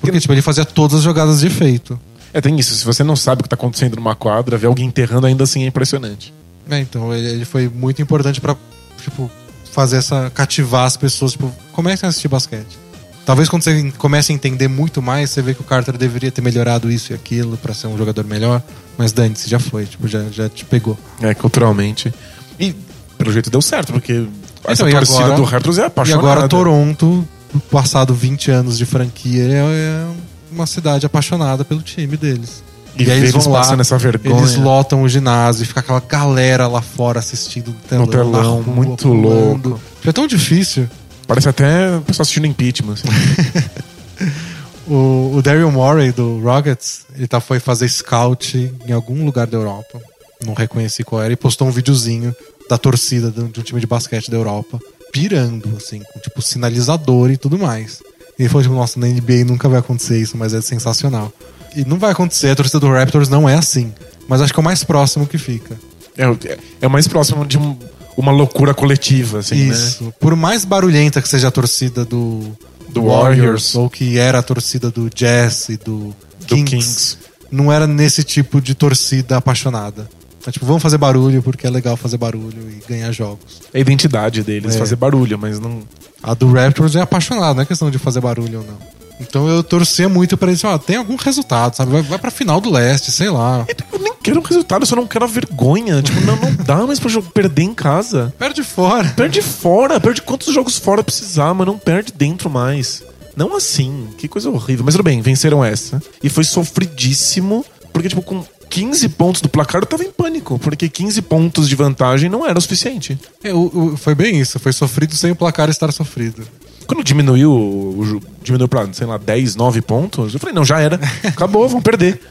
Porque, tipo, ele fazia todas as jogadas de efeito. É, tem isso. Se você não sabe o que tá acontecendo numa quadra, ver alguém enterrando ainda assim é impressionante. É, então, ele, ele foi muito importante pra, tipo, fazer essa. cativar as pessoas, tipo, comecem a assistir basquete. Talvez quando você comece a entender muito mais, você vê que o Carter deveria ter melhorado isso e aquilo pra ser um jogador melhor. Mas Dante, já foi, tipo, já, já te pegou. É, culturalmente. E pelo jeito deu certo, porque essa Então, e torcida agora- do Raptors é E apaixonada. agora Toronto, passado 20 anos de franquia, é, é uma cidade apaixonada pelo time deles. E, ver eles passando essa vergonha. Eles lotam o ginásio e fica aquela galera lá fora assistindo telão. No telão, rua, muito pulando. louco. É tão difícil. Parece até o pessoal assistindo impeachment. assim. O, o Daryl Morey do Rockets, ele tá, foi fazer scout em algum lugar da Europa. Não reconheci qual era. E postou um videozinho da torcida de um time de basquete da Europa. Pirando, assim, com tipo sinalizador e tudo mais. E ele falou, tipo, nossa, na NBA nunca vai acontecer isso, mas é sensacional. E não vai acontecer, a torcida do Raptors não é assim. Mas acho que é o mais próximo que fica. é, o- é o mais próximo de um- uma loucura coletiva, assim, né? Isso. Por mais barulhenta que seja a torcida do, Do Warriors. ou que era a torcida do Jazz e do, Do Kings, Kings. não era nesse tipo de torcida apaixonada. É tipo, vamos fazer barulho porque é legal fazer barulho e ganhar jogos. É a identidade deles, É. fazer barulho, mas não. A do Raptors é apaixonada, não é questão de fazer barulho ou não. Então eu torcia muito pra eles, ó, tem algum resultado, sabe? Vai, vai pra final do leste, sei lá. Eu nem quero um resultado, eu só não quero a vergonha. Tipo, não, não dá mais pra jo- perder em casa. Perde fora. Perde fora, perde quantos jogos fora precisar, mas não perde dentro mais. Não assim, que coisa horrível. Mas tudo bem, venceram essa. E foi sofridíssimo, porque, tipo, com 15 pontos do placar eu tava em pânico, porque 15 pontos de vantagem não era o suficiente. É, o- o- foi bem isso, foi sofrido sem o placar estar sofrido. Quando diminuiu, o, diminuiu pra, sei lá, 10, 9 pontos, eu falei, não, já era. Acabou, vão perder.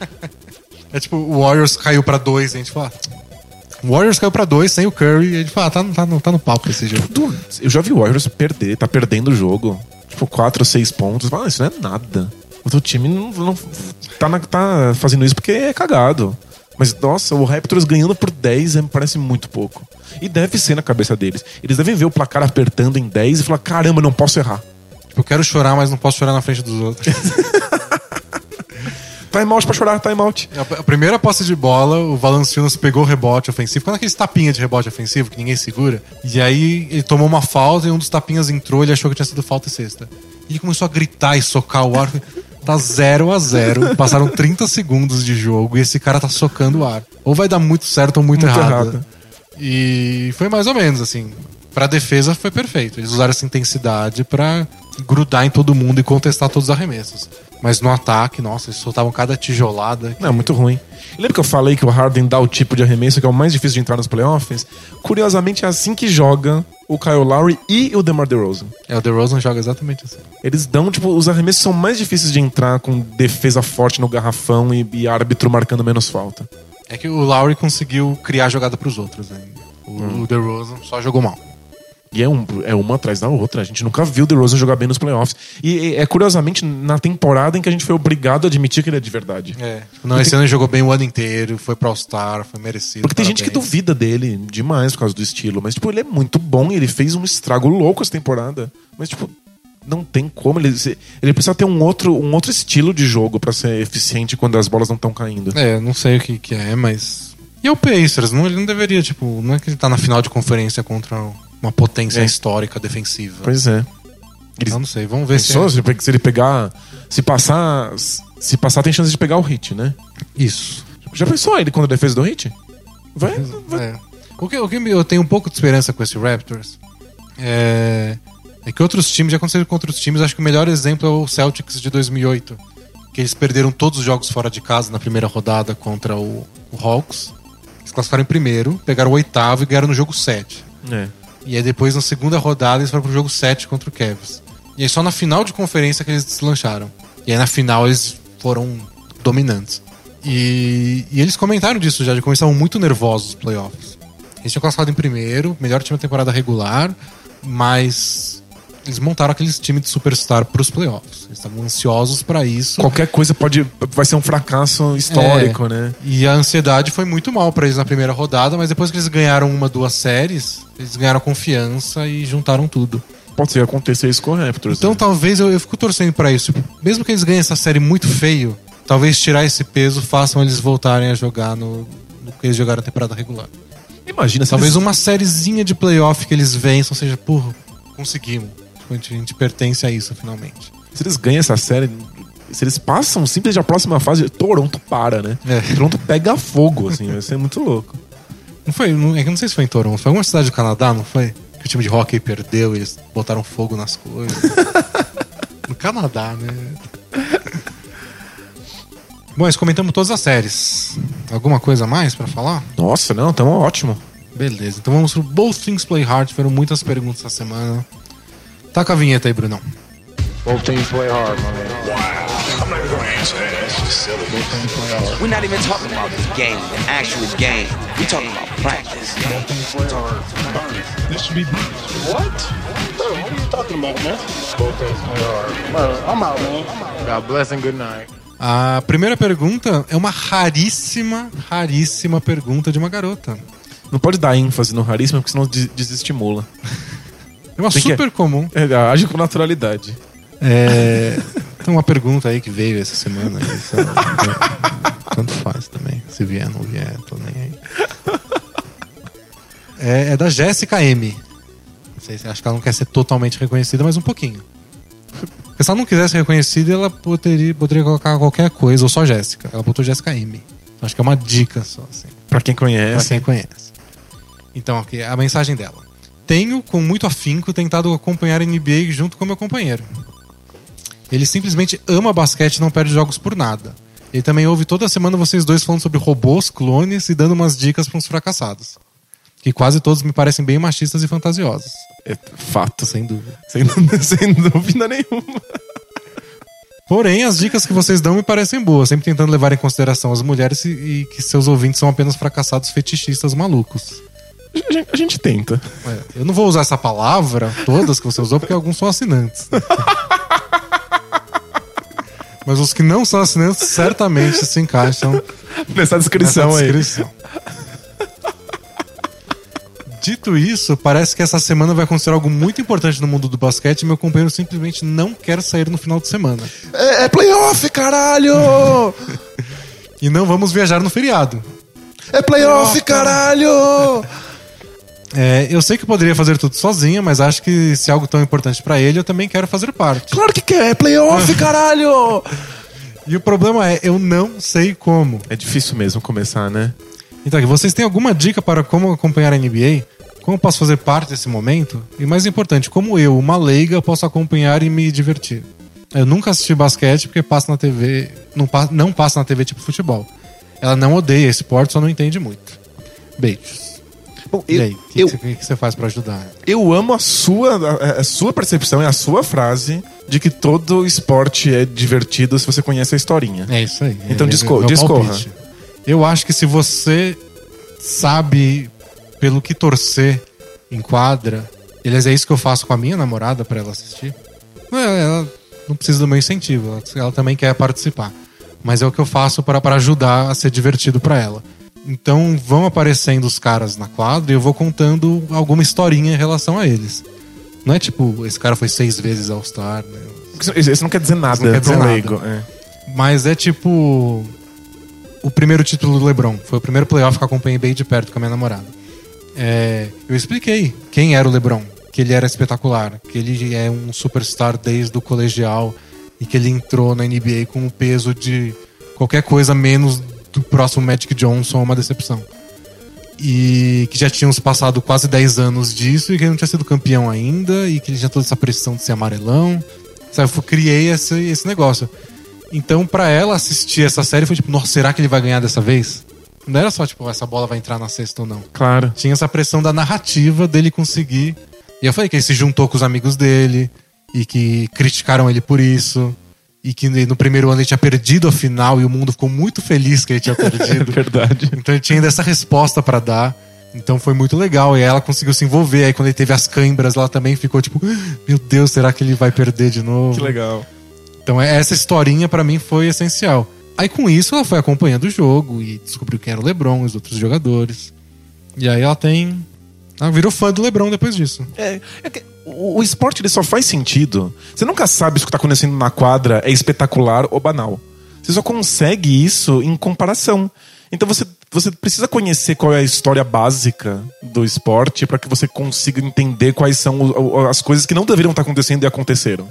É tipo, o Warriors caiu pra dois, a gente fala. O Warriors caiu pra dois sem o Curry, e a gente fala, ah, tá, tá, no- tá no papo esse jogo. Eu já vi o Warriors perder, tá perdendo o jogo. Tipo, 4 ou 6 pontos. Fala, "Ah, isso não é nada. O teu time não, não tá, na- tá fazendo isso porque é cagado. Mas, nossa, o Raptors ganhando por 10 é- parece muito pouco. E deve ser na cabeça deles. Eles devem ver o placar apertando em 10 e falar: caramba, não posso errar. Tipo, eu quero chorar, mas não posso chorar na frente dos outros. Timeout pra chorar, timeout. A a primeira posse de bola, o Valanciunas pegou o rebote ofensivo, quando aqueles tapinha de rebote ofensivo que ninguém segura. E aí ele tomou uma falta e um dos tapinhas entrou, ele achou que tinha sido falta e cesta. E ele começou a gritar e socar o ar. Tá 0 a 0 Passaram 30 segundos de jogo e esse cara tá socando o ar. Ou vai dar muito certo ou muito, Muito errado. errado. E foi mais ou menos assim. Pra defesa foi perfeito. Eles usaram essa intensidade pra grudar em todo mundo e contestar todos os arremessos. Mas no ataque, nossa, eles soltavam cada tijolada. Não, muito ruim. Lembra que eu falei que o Harden dá o tipo de arremesso que é o mais difícil de entrar nos playoffs? Curiosamente, é assim que joga o Kyle Lowry e o DeMar DeRozan. É, o DeRozan joga exatamente assim. Eles dão, tipo, os arremessos são mais difíceis de entrar com defesa forte no garrafão e, e árbitro marcando menos falta. É que o Lowry conseguiu criar jogada pros outros ainda. O, o DeRozan só jogou mal. E é, um, é uma atrás da outra. A gente nunca viu o DeRozan jogar bem nos playoffs. E, e é curiosamente na temporada em que a gente foi obrigado a admitir que ele é de verdade. É. Não, esse ano ele jogou bem o ano inteiro, foi pro All-Star, foi merecido. Porque tem gente que duvida dele demais por causa do estilo. Mas, tipo, ele é muito bom e ele fez um estrago louco essa temporada. Mas, tipo, não tem como. Ele, ele precisa ter um outro, um outro estilo de jogo pra ser eficiente quando as bolas não estão caindo. É, não sei o que, que é, mas. E é o Pacers, não, ele não deveria, tipo, não é que ele tá na final de conferência contra uma potência É. histórica defensiva. Pois é. Ele, Eu não sei, vamos ver se. Pensou? é- Se pe- se ele pegar. Se passar. Se passar, tem chance de pegar o hit, né? Isso. Já pensou ele contra a defesa do hit? Vai. vai. É. O que, o que eu tenho um pouco de esperança com esse Raptors é, é que outros times, já aconteceu com outros times, acho que o melhor exemplo é o Celtics de 2008. Que eles perderam todos os jogos fora de casa na primeira rodada contra o, o Hawks. Eles classificaram em primeiro, pegaram o oitavo e ganharam no jogo 7. É. E aí depois, na segunda rodada, eles foram pro jogo 7 contra o Cavs. E aí só na final de conferência que eles deslancharam. E aí na final eles foram dominantes. E, e eles comentaram disso já, de como eles estavam muito nervosos nos playoffs. Eles tinham classificado em primeiro, melhor time da temporada regular, mas eles montaram aqueles times de superstar pros playoffs. Eles estavam ansiosos pra isso. Qualquer coisa pode. Vai ser um fracasso histórico, É. né? E a ansiedade foi muito mal pra eles na primeira rodada, mas depois que eles ganharam uma, duas séries, eles ganharam confiança e juntaram tudo. Pode ser acontecer isso com o Raptors. Então né? talvez eu, eu fico torcendo pra isso. Mesmo que eles ganhem essa série muito feio, talvez tirar esse peso façam eles voltarem a jogar no, no que eles jogaram na temporada regular. Imagina Talvez eles- uma sériezinha de playoff que eles vençam seja, porra, conseguimos. A gente, pertence a isso finalmente. Se eles ganham essa série, se eles passam simplesmente a próxima fase, Toronto para, né? É. Toronto pega fogo, assim, vai ser muito louco. Não foi, não, é que não sei se foi em Toronto, foi alguma cidade do Canadá, não foi? Que o time de hockey perdeu e eles botaram fogo nas coisas. no Canadá, né? Bom, nós comentamos todas as séries. Alguma coisa a mais pra falar? Nossa, não, tamo ótimo. Beleza, então vamos pro Both Things Play Hard. Tiveram muitas perguntas essa semana. Taca a vinheta aí, Brunão. Both teams play hard, my man. I'm not even gonna answer that. That's just silly. Both teams play hard. We're not even talking about the game, the actual game. We're talking about practice. Both teams play hard. This should be What? Bro, what are you talking about, man? Both teams play hard. Bro, I'm out, man. God bless and good night. A primeira pergunta é uma raríssima, raríssima pergunta de uma garota. Não pode dar ênfase no raríssimo, porque senão des- desestimula. É uma Tem que- super comum. É, age com naturalidade. É, tem uma pergunta aí que veio essa semana. Sei lá, tanto faz também. Se vier, não vier, tô nem aí. É, é da Jéssica M. Não sei se acho que ela não quer ser totalmente reconhecida, mas um pouquinho. Porque se ela não quisesse ser reconhecida, ela poderia, poderia colocar qualquer coisa, ou só Jéssica. Ela botou Jéssica M. Acho que é uma dica só, assim. Pra quem Pra conhece. quem conhece. Então, aqui, a mensagem dela. Tenho, com muito afinco, tentado acompanhar a NBA junto com meu companheiro. Ele simplesmente ama basquete e não perde jogos por nada. Ele também ouve toda semana vocês dois falando sobre robôs, clones e dando umas dicas para uns fracassados. Que quase todos me parecem bem machistas e fantasiosos. É fato, Sem dúvida. sem, sem dúvida nenhuma. Porém, as dicas que vocês dão me parecem boas, sempre tentando levar em consideração as mulheres e, e que seus ouvintes são apenas fracassados fetichistas malucos. A gente, a gente tenta. É, eu não vou usar essa palavra, todas que você usou, porque alguns são assinantes. Mas os que não são assinantes certamente se encaixam Nessa descrição nessa aí. descrição. Dito isso, parece que essa semana vai acontecer algo muito importante no mundo do basquete e meu companheiro simplesmente não quer sair no final de semana. É, é playoff, caralho! E não vamos viajar no feriado. É playoff, caralho! É, eu sei que eu poderia fazer tudo sozinho, mas acho que se é algo tão importante pra ele, eu também quero fazer parte. Claro que quer, é playoff, caralho! E o problema é, eu não sei como. É difícil mesmo começar, né? Então, vocês têm alguma dica para como acompanhar a NBA? Como eu posso fazer parte desse momento? E mais importante, como eu, uma leiga, posso acompanhar e me divertir? Eu nunca assisti basquete porque passa na TV. Não, pa- não passa na TV tipo futebol. Ela não odeia esporte, só não entende muito. Beijos. Bom, e eu, aí, o que, eu, que você- que você faz pra ajudar? eu amo a sua, a, a sua percepção e a sua frase de que todo esporte é divertido se você conhece a historinha. É isso aí. Então É- disco- o discorra. palpite. Eu acho que se você sabe pelo que torcer em quadra, aliás, é isso que eu faço com a minha namorada pra ela assistir. Ela não precisa do meu incentivo, ela, ela também quer participar. Mas é o que eu faço para para ajudar a ser divertido pra ela. Então vão aparecendo os caras na quadra e eu vou contando alguma historinha em relação a eles. Não é tipo, esse cara foi seis vezes All-Star, né? Isso não quer dizer nada Isso não quer dizer nada. leigo. é. Mas é tipo. O primeiro título do LeBron. Foi o primeiro playoff que eu acompanhei bem de perto com a minha namorada. É, eu expliquei quem era o LeBron. Que ele era espetacular. Que ele é um superstar desde o colegial. E que ele entrou na NBA com o peso de qualquer coisa menos do próximo Magic Johnson, uma decepção. E que já tínhamos passado quase 10 anos disso e que ele não tinha sido campeão ainda. E que ele tinha toda essa pressão de ser amarelão. Sabe, eu criei esse, esse negócio. Então, pra ela assistir essa série, foi tipo, nossa, será que ele vai ganhar dessa vez? Não era só, tipo, essa bola vai entrar na cesta ou não. Claro. Tinha essa pressão da narrativa dele conseguir. E eu falei que ele se juntou com os amigos dele e que criticaram ele por isso. E que no primeiro ano ele tinha perdido a final e o mundo ficou muito feliz que ele tinha É perdido. verdade. Então ele tinha ainda essa resposta pra dar. Então foi muito legal. E ela conseguiu se envolver. Aí quando ele teve as câimbras, ela também ficou tipo: Meu Deus, será que ele vai perder de novo? Que legal. Então é- essa historinha pra mim foi essencial. Aí com isso ela foi acompanhando o jogo e descobriu quem era o LeBron, os outros jogadores. E aí ela tem. Ela virou fã do LeBron depois disso. É, é que o, esporte ele só faz sentido. Você nunca sabe se o que tá acontecendo na quadra é espetacular ou banal. Você só consegue isso em comparação. Então você, você precisa conhecer qual é a história básica do esporte para que você consiga entender quais são as coisas que não deveriam estar acontecendo e aconteceram.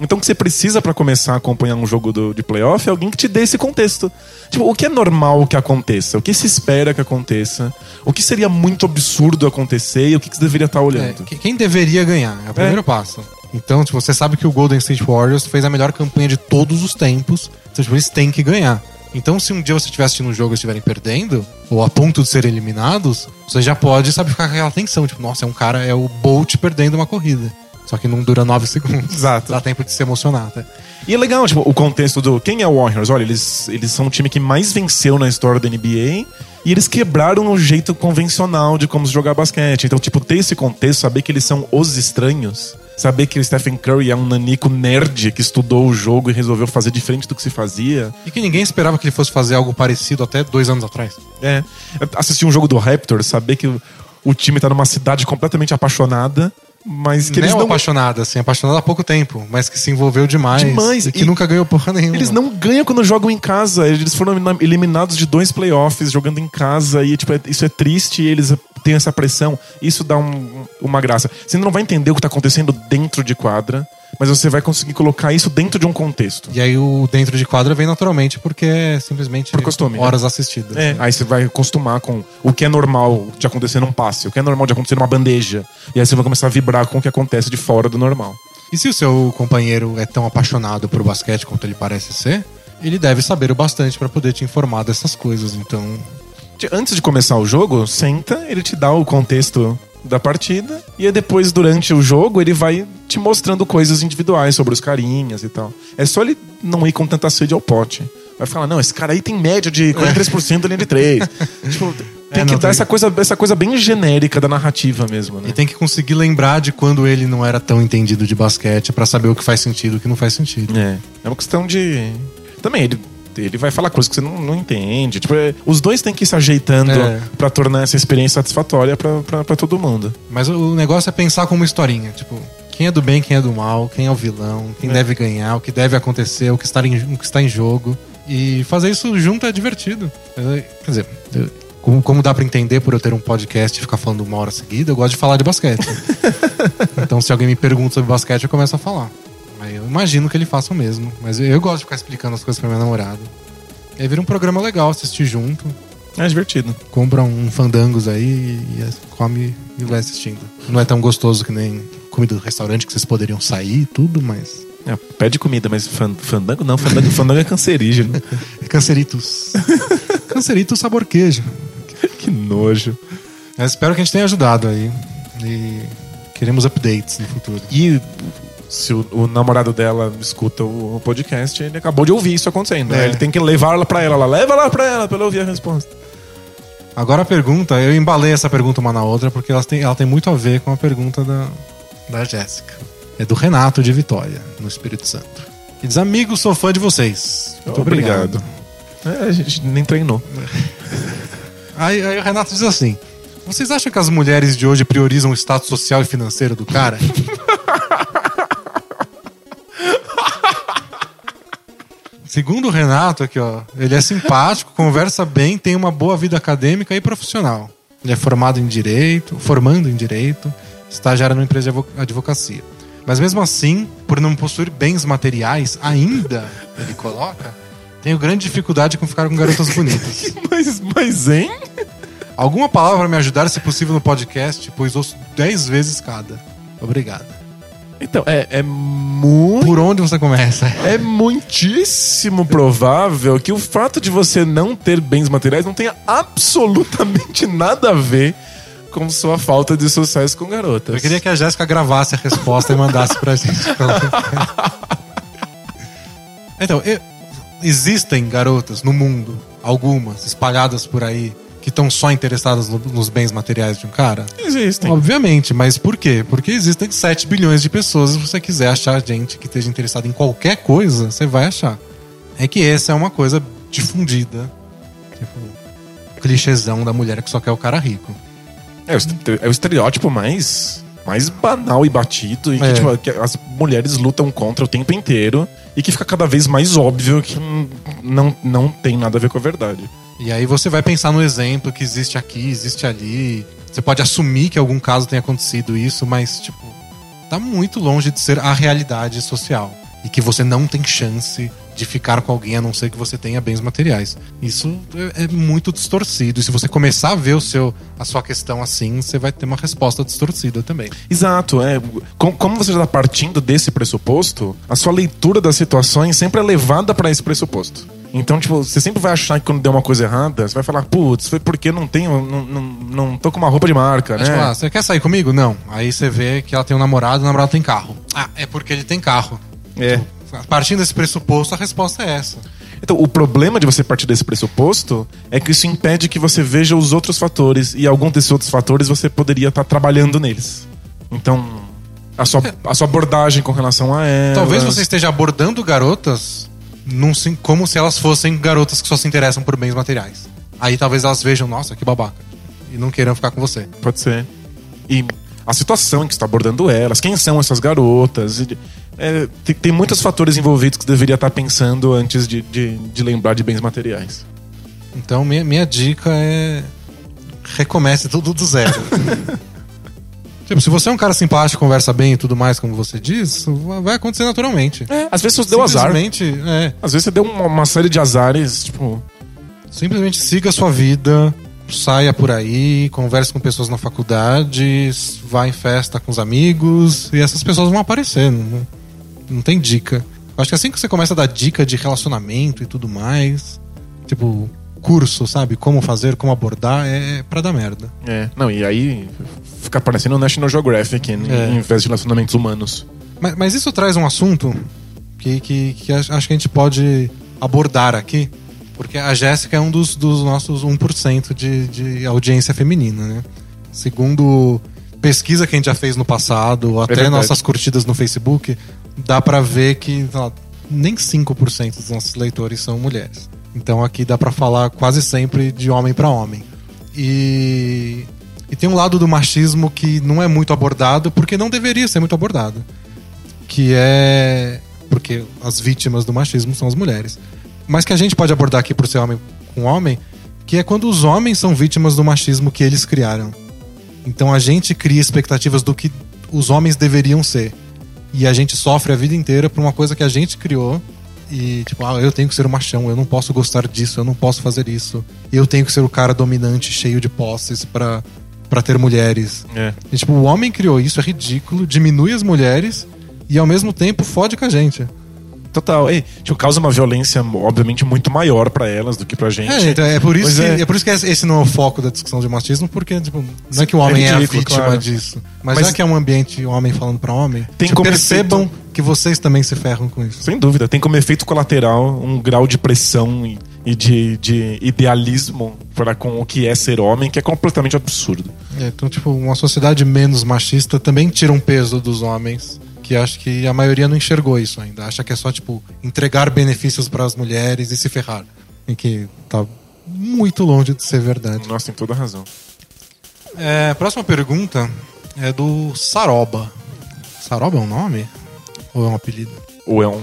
Então o que você precisa para começar a acompanhar um jogo do- de playoff é alguém que te dê esse contexto. Tipo, o que é normal que aconteça? O que se espera que aconteça? O que seria muito absurdo acontecer e o que que você deveria estar É, olhando? que- quem deveria ganhar? É o primeiro passo. Então, tipo, você sabe que o Golden State Warriors fez a melhor campanha de todos os tempos. Então, tipo, eles têm que ganhar. Então, se um dia você estiver assistindo um jogo e estiverem perdendo, ou a ponto de serem eliminados, você já pode, sabe, ficar com aquela tensão. Tipo, nossa, é um cara, é o Bolt perdendo uma corrida. Só que não dura nove segundos. Exato. Dá tempo de se emocionar, até. E é legal, tipo, o contexto do. Quem é o Warriors? Olha, eles, eles são o time que mais venceu na história da NBA e eles quebraram o jeito convencional de como se jogar basquete. Então, tipo, ter esse contexto, saber que eles são os estranhos, saber que o Stephen Curry é um nanico nerd que estudou o jogo e resolveu fazer diferente do que se fazia. E que ninguém esperava que ele fosse fazer algo parecido até dois anos atrás. É. Assistir um jogo do Raptors, saber que o, time tá numa cidade completamente apaixonada, mas que Que eles não não. apaixonada, assim, apaixonada há pouco tempo, mas que se envolveu demais. Demais, E que e- nunca ganhou porra nenhuma. Eles não ganham quando jogam em casa. Eles foram elimina- eliminados de dois playoffs jogando em casa. E tipo, é- isso é triste e eles têm essa pressão. Isso dá um- uma graça. Você não vai entender o que tá acontecendo dentro de quadra, mas você vai conseguir colocar isso dentro de um contexto. E aí o dentro de quadra vem naturalmente porque é simplesmente Por costume, né? horas assistidas. É, aí você vai acostumar com o que é normal de acontecer num passe, o que é normal de acontecer numa bandeja. E aí você vai começar a vibrar com o que acontece de fora do normal. E se o seu companheiro é tão apaixonado por basquete quanto ele parece ser, ele deve saber o bastante pra poder te informar dessas coisas. Então, Antes de começar o jogo, senta, ele te dá o contexto da partida e aí depois, durante o jogo, ele vai te mostrando coisas individuais sobre os carinhas e tal. É só ele não ir com tanta sede ao pote. Vai falar, não, esse cara aí tem média de 43% da linha de 3. tipo, tem É, que não, dar tem- essa coisa, essa coisa bem genérica da narrativa mesmo, né? e tem que conseguir lembrar de quando ele não era tão entendido de basquete pra saber o que faz sentido e o que não faz sentido. É. É uma questão de. Também, ele, ele vai falar coisas que você não, não entende. Tipo, é, os dois têm que ir se ajeitando É. pra tornar essa experiência satisfatória pra todo mundo. Mas o negócio é pensar como historinha, tipo, quem é do bem, quem é do mal, quem é o vilão, quem deve ganhar, o que deve acontecer, o que está em, o que está em jogo. E fazer isso junto é divertido. É, Quer dizer, eu- como, como dá pra entender por eu ter um podcast e ficar falando uma hora seguida, eu gosto de falar de basquete. então, se alguém me pergunta sobre basquete, eu começo a falar. Eu imagino que ele faça o mesmo. Mas eu, eu gosto de ficar explicando as coisas pra minha namorada. E aí vira um programa legal, assistir junto É divertido. compra um fandangos aí e come e vai assistindo. Não é tão gostoso que nem comida do restaurante que vocês poderiam sair e tudo, mas. É, pede comida, mas fan- fandango não, fandango, fandango é cancerígeno. Canceritos. Canceritos sabor queijo. que nojo. Mas espero que a gente tenha ajudado aí. E queremos updates no futuro. E se o, o namorado dela escuta o, podcast, ele acabou de ouvir isso acontecendo. né? É. Ele tem que levar ela pra ela. Ela leva lá pra ela pra ela ouvir a resposta. Agora a pergunta, eu embalei essa pergunta uma na outra porque ela tem, ela tem muito a ver com a pergunta da, da Jéssica. É do Renato de Vitória, no Espírito Santo. E diz: Amigo, sou fã de vocês. Muito obrigado. É, a gente nem treinou. Aí, aí o Renato diz assim: Vocês acham que as mulheres de hoje priorizam o status social e financeiro do cara? Segundo o Renato, aqui, ó, ele é simpático, conversa bem, tem uma boa vida acadêmica e profissional. Ele é formado em direito, formando em direito, estagiário numa empresa de advo- advocacia. Mas mesmo assim, por não possuir bens materiais, ainda, ele coloca, tenho grande dificuldade com ficar com garotas bonitas. Mas, mas, hein? Alguma palavra para me ajudar, se possível, no podcast, pois ouço 10 vezes cada. Obrigado. Então, é, é muito. Por onde você começa? É muitíssimo provável que o fato de você não ter bens materiais não tenha absolutamente nada a ver com sua falta de sucesso com garotas. Eu queria que a Jéssica gravasse a resposta e mandasse pra gente. então, eu- existem garotas no mundo, algumas espalhadas por aí, que estão só interessadas no- nos bens materiais de um cara? Existem. Obviamente, mas por quê? Porque existem 7 bilhões de pessoas. Se você quiser achar gente que esteja interessada em qualquer coisa, você vai achar. É que essa é uma coisa difundida. Tipo, clichêzão da mulher que só quer o cara rico. É, é o estereótipo mais, mais banal e batido e que, É. tipo, que as mulheres lutam contra o tempo inteiro e que fica cada vez mais óbvio que não, não tem nada a ver com a verdade. E aí você vai pensar no exemplo que existe aqui, existe ali. Você pode assumir que algum caso tenha acontecido isso, mas, tipo, tá muito longe de ser a realidade social. E que você não tem chance de ficar com alguém a não ser que você tenha bens materiais. Isso é, é muito distorcido. E se você começar a ver o seu, a sua questão assim, você vai ter uma resposta distorcida também. Exato, é. Com- Como você está partindo desse pressuposto, a sua leitura das situações sempre é levada para esse pressuposto. Então, tipo, você sempre vai achar que quando deu uma coisa errada, você vai falar, putz, foi porque não tenho, não, não, não tô com uma roupa de marca, né? Tipo, ah, você quer sair comigo? Não. Aí você vê que ela tem um namorado e o namorado tem carro. Ah, é porque ele tem carro. É. Partindo desse pressuposto, a resposta é essa. Então, o problema de você partir desse pressuposto é que isso impede que você veja os outros fatores e algum desses outros fatores você poderia estar trabalhando neles. Então, a sua, a sua abordagem com relação a ela. Talvez você esteja abordando garotas num como se elas fossem garotas que só se interessam por bens materiais. Aí talvez elas vejam, nossa, que babaca. E não queiram ficar com você. Pode ser. E a situação em que está abordando elas, quem são essas garotas. é, tem, tem muitos fatores envolvidos que você deveria estar pensando antes de, de, de lembrar de bens materiais. Então, minha, minha dica é. Recomece tudo do zero. tipo, se você é um cara simpático, conversa bem e tudo mais, como você diz, vai acontecer naturalmente. É, às vezes você deu azar. Simplesmente, é, Às vezes você deu uma, uma série de azares, tipo. Simplesmente siga a sua vida, saia por aí, converse com pessoas na faculdade, vá em festa com os amigos, e essas pessoas vão aparecer. Não, não tem dica. Acho que assim que você começa a dar dica de relacionamento e tudo mais, tipo, curso, sabe? Como fazer, como abordar, é pra dar merda. É. Não, e aí fica parecendo o National Geographic em, É. em vez de relacionamentos humanos. Mas, mas isso traz um assunto que, que, que acho que a gente pode abordar aqui, porque a Jéssica é um dos, dos nossos 1% de, de audiência feminina, né? Segundo pesquisa que a gente já fez no passado, ou até verdade. nossas curtidas no Facebook, dá pra ver que lá, nem 5% dos nossos leitores são mulheres. Então aqui dá pra falar quase sempre de homem pra homem. E, e tem um lado do machismo que não é muito abordado, porque não deveria ser muito abordado que é porque as vítimas do machismo são as mulheres. Mas que a gente pode abordar aqui por ser homem com homem, que é quando os homens são vítimas do machismo que eles criaram. Então a gente cria expectativas do que os homens deveriam ser. E a gente sofre a vida inteira por uma coisa que a gente criou. E, tipo, ah, eu tenho que ser o machão, eu não posso gostar disso, eu não posso fazer isso. Eu tenho que ser o cara dominante, cheio de posses pra, pra ter mulheres. É. E, tipo, o homem criou isso, é ridículo, diminui as mulheres e ao mesmo tempo fode com a gente. Total. E, tipo, causa uma violência, obviamente, muito maior pra elas do que pra gente. É, então, é por isso que, é. é. por isso que esse não é o foco da discussão de machismo, porque tipo, não é que o homem é, a ridículo, vítima claro. disso. Mas, Mas- já que é um ambiente homem falando pra homem, Tem tipo, como percebam efeito- que vocês também se ferram com isso. Sem dúvida. Tem como efeito colateral um grau de pressão e, e de, de idealismo para com o que é ser homem que é completamente absurdo. É, então, tipo, uma sociedade menos machista também tira um peso dos homens. Que acho que a maioria não enxergou isso ainda. Acha que é só, tipo, entregar benefícios para as mulheres e se ferrar. E que tá muito longe de ser verdade. Nossa, tem toda a razão. É, próxima pergunta é do Saroba. Saroba é um nome? Ou é um apelido? Ou é um-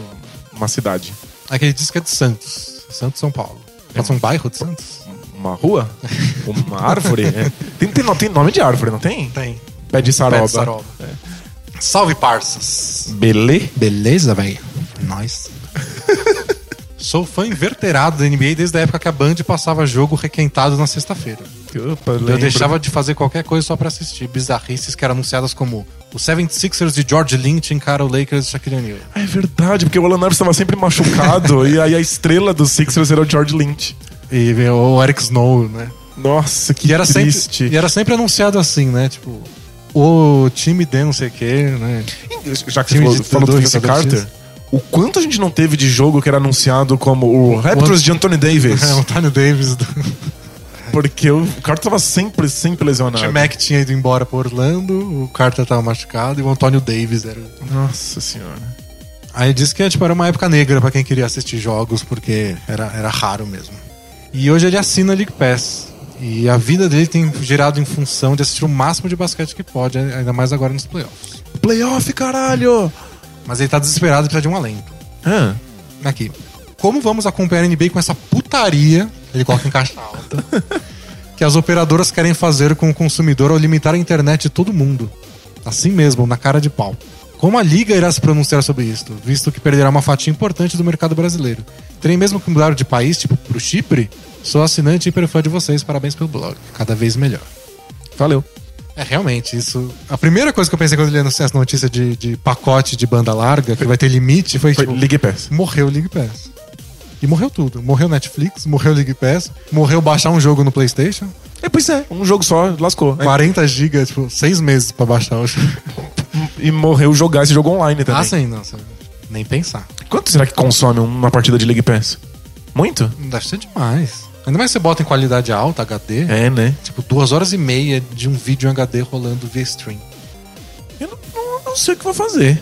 uma cidade? Aqui ele diz que é de Santos. Santos, São Paulo. Pode ser um bairro de Santos? Uma rua? Uma árvore? É. Tem, tem, não, tem nome de árvore, não tem? Tem. Pé de saroba. Pé de Saroba. Salve, parças. Belê? Beleza, velho? Nós. Sou fã inverterado da NBA desde a época que a Band passava jogo requentado na sexta-feira. Opa, Eu lembro. deixava de fazer qualquer coisa só pra assistir bizarrices que eram anunciadas como o 76ers de George Lynch encara o Lakers de Shaquille O'Neal. É verdade, porque o Alan Iverson estava sempre machucado e aí a estrela dos Sixers era o George Lynch. E o Eric Snow, né? Nossa, que E era, triste. sempre, e era sempre anunciado assim, né? Tipo, o time de não sei o quê, né? Já que você Time falou, de falou do Vince Carter, o quanto a gente não teve de jogo que era anunciado como o Raptors de Anthony Davis? É, o Antonio Davis do Porque o Carter tava sempre, sempre lesionado. Tim Mac tinha ido embora pra Orlando, o Carter tava machucado e o Antônio Davis era. o- Nossa senhora. Aí disse que tipo, era uma época negra pra quem queria assistir jogos, porque era, era raro mesmo. E hoje ele assina a League Pass. E a vida dele tem girado em função de assistir o máximo de basquete que pode, ainda mais agora nos playoffs. Playoff, caralho! Mas ele tá desesperado e precisa de um alento. Ah, Aqui. Como vamos acompanhar a NBA com essa putaria? Ele coloca em caixa alta. que as operadoras querem fazer com o consumidor ao limitar a internet de todo mundo. Assim mesmo, na cara de pau. Como a Liga irá se pronunciar sobre isto, visto que perderá uma fatia importante do mercado brasileiro? Terem mesmo que mudar de país, tipo pro Chipre? Sou assinante e hiper fã de vocês, parabéns pelo blog. Cada vez melhor. valeu. É, realmente, isso. A primeira coisa que eu pensei quando li essa notícia de, de pacote de banda larga, que vai ter limite, foi, Foi tipo. League Pass. morreu o League Pass. E morreu tudo. Morreu Netflix, morreu o League Pass, morreu baixar um jogo no PlayStation. É, pois é, um jogo só, lascou. 40 GB, tipo, seis meses pra baixar o jogo. E morreu jogar esse jogo online também. Ah, sim, nossa. Nem pensar. Quanto será que consome uma partida de League Pass? Muito? Não Deve ser demais. Ainda mais você bota em qualidade alta, HD. É, né? Tipo, duas horas e meia de um vídeo em HD rolando via stream. Eu não, não- não sei o que vou fazer.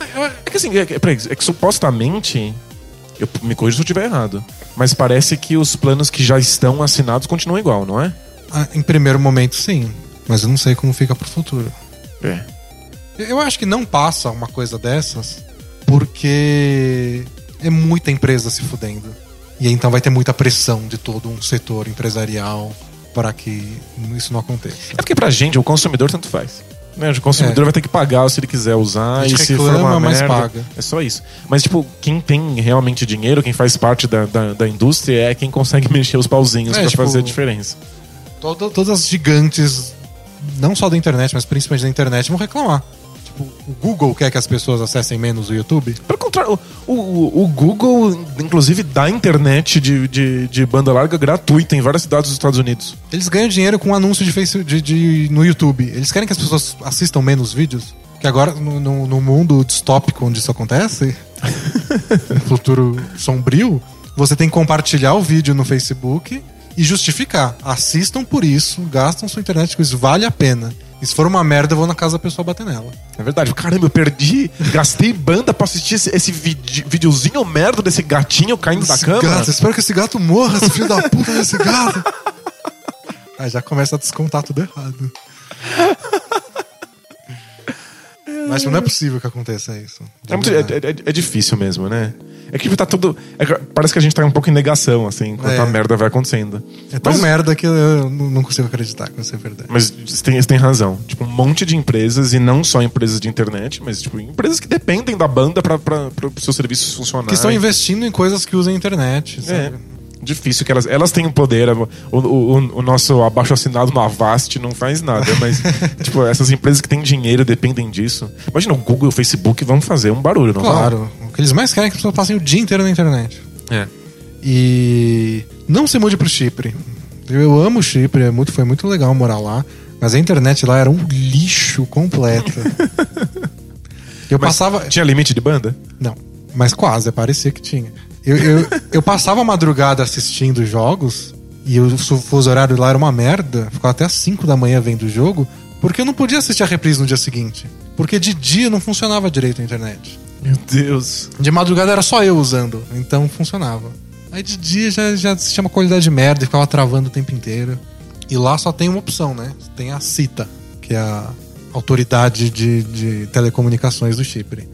É que assim, é, que- peraí, é que supostamente. Eu me corrijo se eu estiver errado. Mas parece que os planos que já estão assinados continuam igual, não é? Ah, em primeiro momento, sim. Mas eu não sei como fica pro futuro. É. Eu acho que não passa uma coisa dessas porque é muita empresa se fudendo. E aí, então vai ter muita pressão de todo um setor empresarial para que isso não aconteça. É porque pra gente, o consumidor tanto faz. Né? O consumidor É. vai ter que pagar se ele quiser usar A e se for uma mas merda, paga. É só isso. Mas, tipo, quem tem realmente dinheiro, quem faz parte da, da, da indústria, é quem consegue mexer os pauzinhos É, pra tipo, fazer a diferença. Todo- todas as gigantes, não só da internet, mas principalmente da internet, vão reclamar. Tipo, o Google quer que as pessoas acessem menos o YouTube. Pelo contrário, o, o, o Google, inclusive, dá internet de, de, de banda larga gratuita em várias cidades dos Estados Unidos. Eles ganham dinheiro com anúncio de face, de, de- no YouTube. Eles querem que as pessoas assistam menos vídeos. Que agora, no, no- no mundo distópico onde isso acontece, no futuro sombrio, você tem que compartilhar o vídeo no Facebook e justificar. Assistam por isso, gastam sua internet com isso, vale a pena. E se for uma merda, eu vou na casa da pessoa bater nela. É verdade. Caramba, eu perdi, gastei banda pra assistir esse, esse vide- videozinho merda desse gatinho caindo da Esse cama. gato, espero que esse gato morra, esse filho da puta desse gato. Aí já começa a descontar tudo errado. Mas não é possível que aconteça isso. É, muito- é- é- é difícil mesmo, né? É que tá tudo. é parece que a gente tá um pouco em negação, assim, enquanto É. a merda vai acontecendo. É tão Mas- merda que eu não não consigo acreditar que isso é verdade. Mas você tem, você tem razão. Tipo, um monte de empresas, e não só empresas de internet, mas tipo, empresas que dependem da banda para os seus serviços funcionarem. Que estão investindo em coisas que usam a internet, sabe? É. Difícil que elas. Elas têm o poder. O, o, o nosso abaixo assinado no Avast não faz nada, mas, tipo, essas empresas que têm dinheiro dependem disso. Imagina, o Google e o Facebook vão fazer um barulho, não vão? Claro. O que eles mais querem é que as pessoas passem o dia inteiro na internet. É. E não se mude pro Chipre. Eu amo o Chipre, é muito, foi muito legal morar lá. Mas a internet lá era um lixo completo. Eu Mas passava. Tinha limite de banda? Não, mas quase, parecia que tinha. Eu, eu, eu passava a madrugada assistindo jogos e o fuso horário lá era uma merda. Ficava até às 5 da manhã vendo o jogo, porque eu não podia assistir a reprise no dia seguinte. Porque de dia não funcionava direito a internet. Meu Deus. De madrugada era só eu usando, então funcionava. Aí de dia já, já assistia uma qualidade de merda e ficava travando o tempo inteiro. E lá só tem uma opção, né? Tem a CITA, que é a autoridade de, de telecomunicações do Chipre.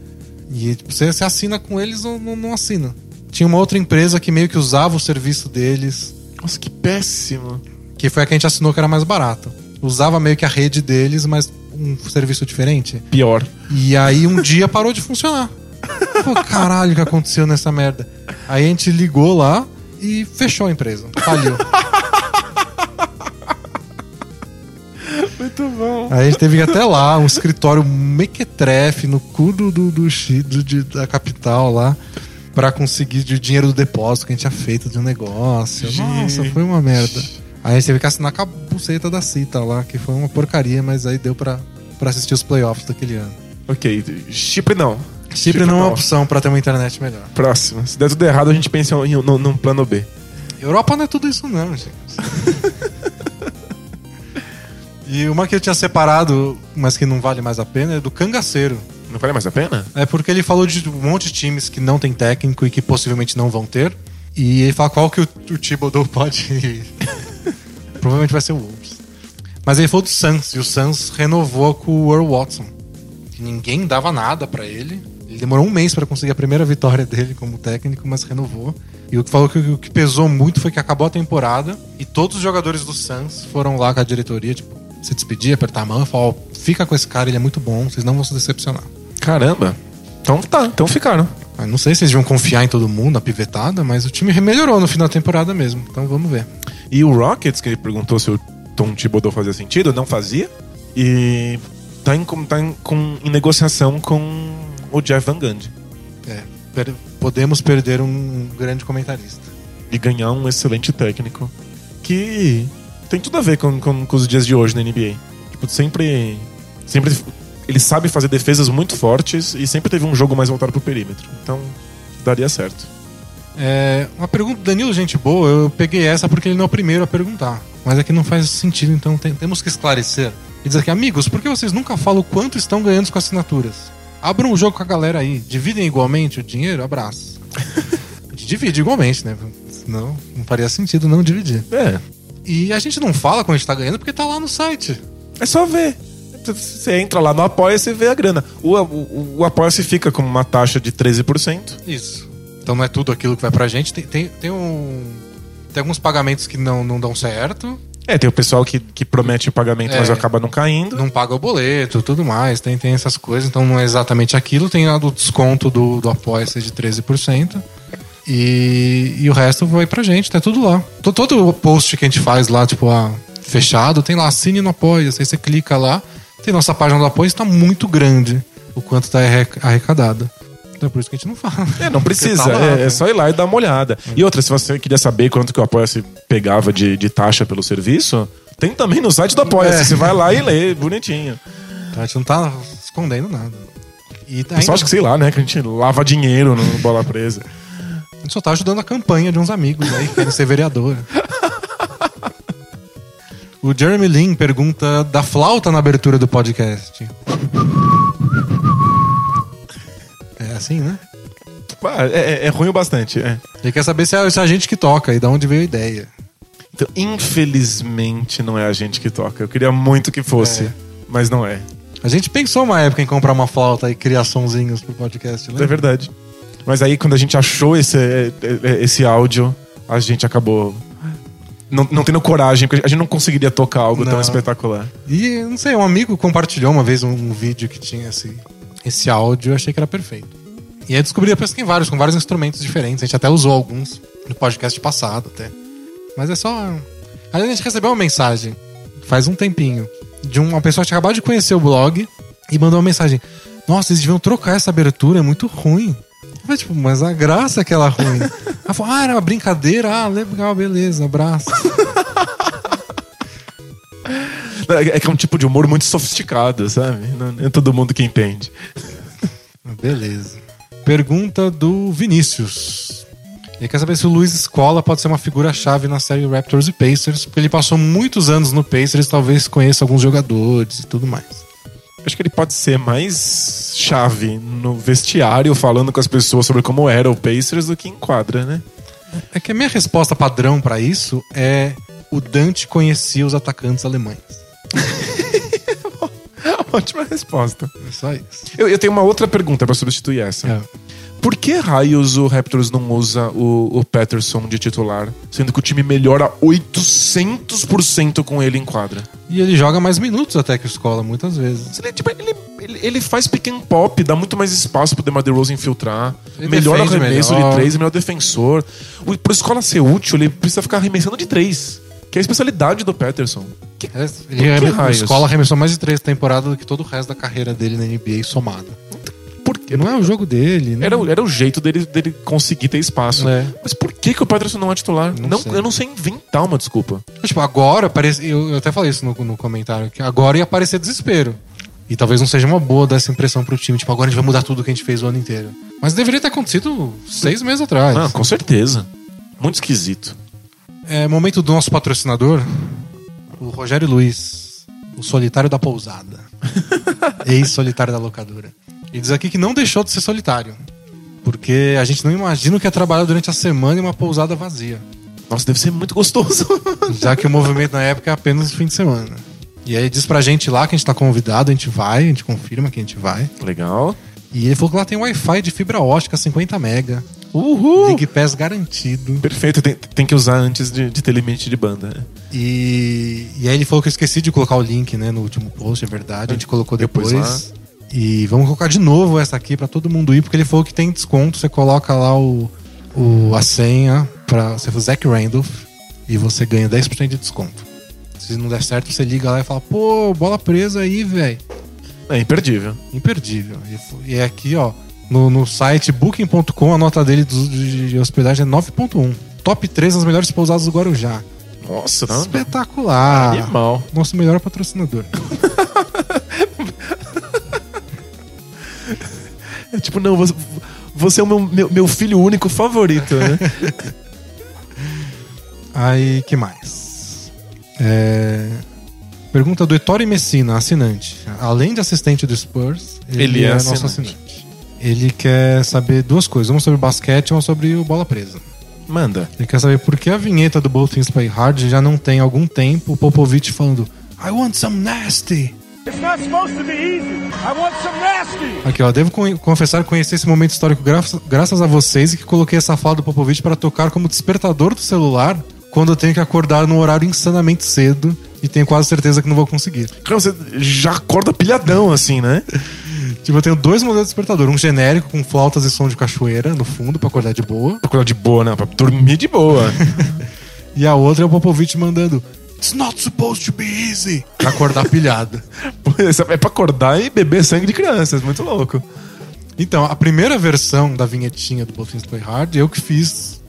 E tipo, você, você assina com eles ou não, não assina. Tinha uma outra empresa que meio que usava o serviço deles, Nossa, que péssimo. que foi a que a gente assinou que era mais barato. Usava meio que a rede deles, mas um serviço diferente. Pior. E aí um dia parou de funcionar. Pô, caralho, o que aconteceu nessa merda? Aí a gente ligou lá e fechou a empresa. Faliu. Muito bom. Aí a gente teve que ir até lá, um escritório mequetrefe no cu do, do, do, do- de- da capital lá, pra conseguir o dinheiro do depósito que a gente tinha feito de um negócio. Nossa, foi uma merda. Aí a gente teve que assinar com a buceta da Cita lá, que foi uma porcaria, mas aí deu pra, pra assistir os playoffs daquele ano. Ok, Chipre não. Chipre não é uma opção pra ter uma internet melhor. Próximo. Se der tudo errado, a gente pensa em, num, num plano B. Europa não é tudo isso, não, gente. e uma que eu tinha separado, mas que não vale mais a pena, é do cangaceiro. Não vale mais a pena? É porque ele falou de um monte de times que não tem técnico e que possivelmente não vão ter. E ele fala qual que o, o Thibodeau pode. Provavelmente vai ser o Wolves. Mas ele falou do Suns, e o Suns renovou com o Earl Watson. Que ninguém dava nada pra ele. Ele demorou um mês pra conseguir a primeira vitória dele como técnico, mas renovou. E o que falou que o que pesou muito foi que acabou a temporada e todos os jogadores do Suns foram lá com a diretoria, tipo, se despedir, apertar a mão e falar: ó, fica com esse cara, ele é muito bom, vocês não vão se decepcionar. Caramba. Então tá, então ficaram. Eu não sei se eles vão confiar em todo mundo, na pivetada, mas o time melhorou no final da temporada mesmo. Então vamos ver. E o Rockets, que ele perguntou se o Tom Thibodeau fazia sentido, não fazia. E tá em, tá em, com- em negociação com o Jeff Van Gundy. É, per- podemos perder um grande comentarista. E ganhar um excelente técnico. Que tem tudo a ver com, com, com os dias de hoje na NBA. Tipo, sempre. Sempre. Ele sabe fazer defesas muito fortes e sempre teve um jogo mais voltado pro perímetro. Então, daria certo. É, uma pergunta do Danilo, gente boa, eu peguei essa porque ele não é o primeiro a perguntar. Mas é que não faz sentido, então tem- temos que esclarecer. E diz aqui, amigos, por que vocês nunca falam quanto estão ganhando com assinaturas? Abram um jogo com a galera aí, dividem igualmente o dinheiro? Abraço. a gente divide igualmente, né? Senão não faria sentido não dividir. É. E a gente não fala quando a gente tá ganhando porque tá lá no site. É só ver. Você entra lá no Apoia-se e vê a grana. O, o, o Apoia-se fica com uma taxa de 13%. Isso. Então não é tudo aquilo que vai pra gente. Tem, tem, tem um. Tem alguns pagamentos que não, não dão certo. É, tem o pessoal que, que promete o pagamento, É. mas acaba não caindo. Não paga o boleto, tudo mais. Tem, tem essas coisas. Então não é exatamente aquilo. Tem lá do desconto do, do Apoia-se de 13%. E, e o resto vai pra gente, tá tudo lá. To- Todo o post que a gente faz lá, tipo, ah, fechado, tem lá, assine no Apoia-se. Aí você clica lá, tem nossa página do Apoia-se, tá muito grande o quanto tá arre- arrecadado. Então é por isso que a gente não fala. É, não precisa. Porque tá lá, é, né? é só ir lá e dar uma olhada. E outra, se você queria saber quanto que o Apoia-se pegava de, de taxa pelo serviço, tem também no site do Apoia-se. É. Você vai lá e lê, bonitinho. Então a gente não tá escondendo nada. E ainda, só acho que sei lá, né? Que a gente lava dinheiro no bola presa. a gente só tá ajudando a campanha de uns amigos aí que querem ser vereador. O Jeremy Lin pergunta da flauta na abertura do podcast. É assim, né? É, é- é ruim o bastante. É. Ele quer saber se é, se é a gente que toca e de onde veio a ideia. Então, infelizmente, não é a gente que toca. Eu queria muito que fosse, É. mas não é. A gente pensou uma época em comprar uma flauta e criar sonzinhos pro podcast, É lembra? verdade. Mas aí, quando a gente achou esse, é, é, esse áudio, a gente acabou não, não tendo coragem, porque a gente não conseguiria tocar algo tão Não. espetacular. E, não sei, um amigo compartilhou uma vez um, um vídeo que tinha esse, esse áudio e eu achei que era perfeito. E aí descobri depois que tem vários, com vários instrumentos diferentes. A gente até usou alguns no podcast passado até. Mas é só. Aliás, a gente recebeu uma mensagem faz um tempinho de uma pessoa que tinha acabado de conhecer o blog e mandou uma mensagem. Nossa, eles deviam trocar essa abertura, é muito ruim. Falei, tipo, mas a graça é que ela é ruim. Ela falou, ah, era uma brincadeira, ah, legal, beleza, abraço. É que é um tipo de humor muito sofisticado, sabe? Não é todo mundo que entende. Beleza. Pergunta do Vinícius. Ele quer saber se o Luiz Escola pode ser uma figura-chave na série Raptors e Pacers, porque ele passou muitos anos no Pacers, talvez conheça alguns jogadores e tudo mais. Acho que ele pode ser mais chave no vestiário, falando com as pessoas sobre como era o Pacers, do que em quadra, né? É que a minha resposta padrão pra isso é o Dante conhecia os atacantes alemães. Ótima resposta. É só isso. Eu, eu tenho uma outra pergunta pra substituir essa. É. Por que raios o Raptors não usa o, o Patterson de titular, sendo que o time melhora 800% com ele em quadra? E ele joga mais minutos até que o Escola, muitas vezes. Ele, tipo, ele, ele, ele faz pick and pop, dá muito mais espaço pro DeMar DeRozan infiltrar, Ele melhora o arremesso melhor. de três, melhor defensor. O, pro escola ser útil, ele precisa ficar arremessando de três, que é a especialidade do Patterson. Que- É, Ele que raios? Escola arremessou mais de três temporadas do que todo o resto da carreira dele na NBA somada. Não é o jogo dele, né? Era, o- era o jeito dele, dele conseguir ter espaço. É. Mas por que, que o Patterson não é titular? Não Não, eu não sei inventar uma desculpa. Tipo, agora parece. Eu, eu até falei isso no, no comentário, que agora ia aparecer desespero. E talvez não seja uma boa dar essa impressão pro time. Tipo, agora a gente vai mudar tudo que a gente fez o ano inteiro. Mas deveria ter acontecido seis meses atrás. Ah, com certeza. Muito esquisito. É momento do nosso patrocinador, o Rogério Luiz, o solitário da pousada. Ex-solitário da locadora. Ele diz aqui que não deixou de ser solitário. Porque a gente não imagina o que é trabalhar durante a semana em uma pousada vazia. Nossa, deve ser muito gostoso. Já que o movimento na época é apenas no fim de semana. E aí diz pra gente lá que a gente tá convidado, a gente vai, a gente confirma que a gente vai. Legal. E ele falou que lá tem Wi-Fi de fibra ótica 50 mega. Uhul! League Pass garantido. Perfeito, tem, tem que usar antes de, de ter limite de banda. né? E, e aí ele falou que eu esqueci de colocar o link, né, no último post, é verdade. A gente colocou Depois depois. E vamos colocar de novo essa aqui pra todo mundo ir, porque ele falou que tem desconto. Você coloca lá o, o, a senha pra você for Zach Randolph e você ganha 10% de desconto. Se não der certo, você liga lá e fala, pô, bola presa aí, velho. É imperdível. Imperdível. E E é aqui, ó, no, no site booking.com, a nota dele de, de hospedagem é 9.1. Top 3 das melhores pousadas do Guarujá. Nossa, Espetacular. animal. Nosso melhor patrocinador. É tipo, não, você, você é o meu, meu, meu filho único favorito, né? Aí, que mais? É, Pergunta do Ettore Messina, assinante. Além de assistente do Spurs, ele, Ele é é, nosso assinante. assinante. Ele quer saber duas coisas. Uma sobre basquete e uma sobre o bola presa. Manda. Ele quer saber por que a vinheta do Both Things Play Hard já não tem algum tempo o Popovich falando I want some nasty. It's not supposed to be easy. I want some nasty. Aqui, ó, devo con- confessar que conheci esse momento histórico graças, graças a vocês e que coloquei essa fala do Popovich para tocar como despertador do celular quando eu tenho que acordar num horário insanamente cedo e tenho quase certeza que não vou conseguir. Cara, você já acorda pilhadão, assim, né? Tipo, eu tenho dois modelos de despertador, um genérico com flautas e som de cachoeira no fundo pra acordar de boa, Pra acordar de boa, né? Pra dormir de boa. e a outra é o Popovich mandando It's not supposed to be easy pra acordar pilhado. É pra acordar e beber sangue de crianças. Muito louco. Então, a primeira versão da vinhetinha do Both Things Play Hard eu que fiz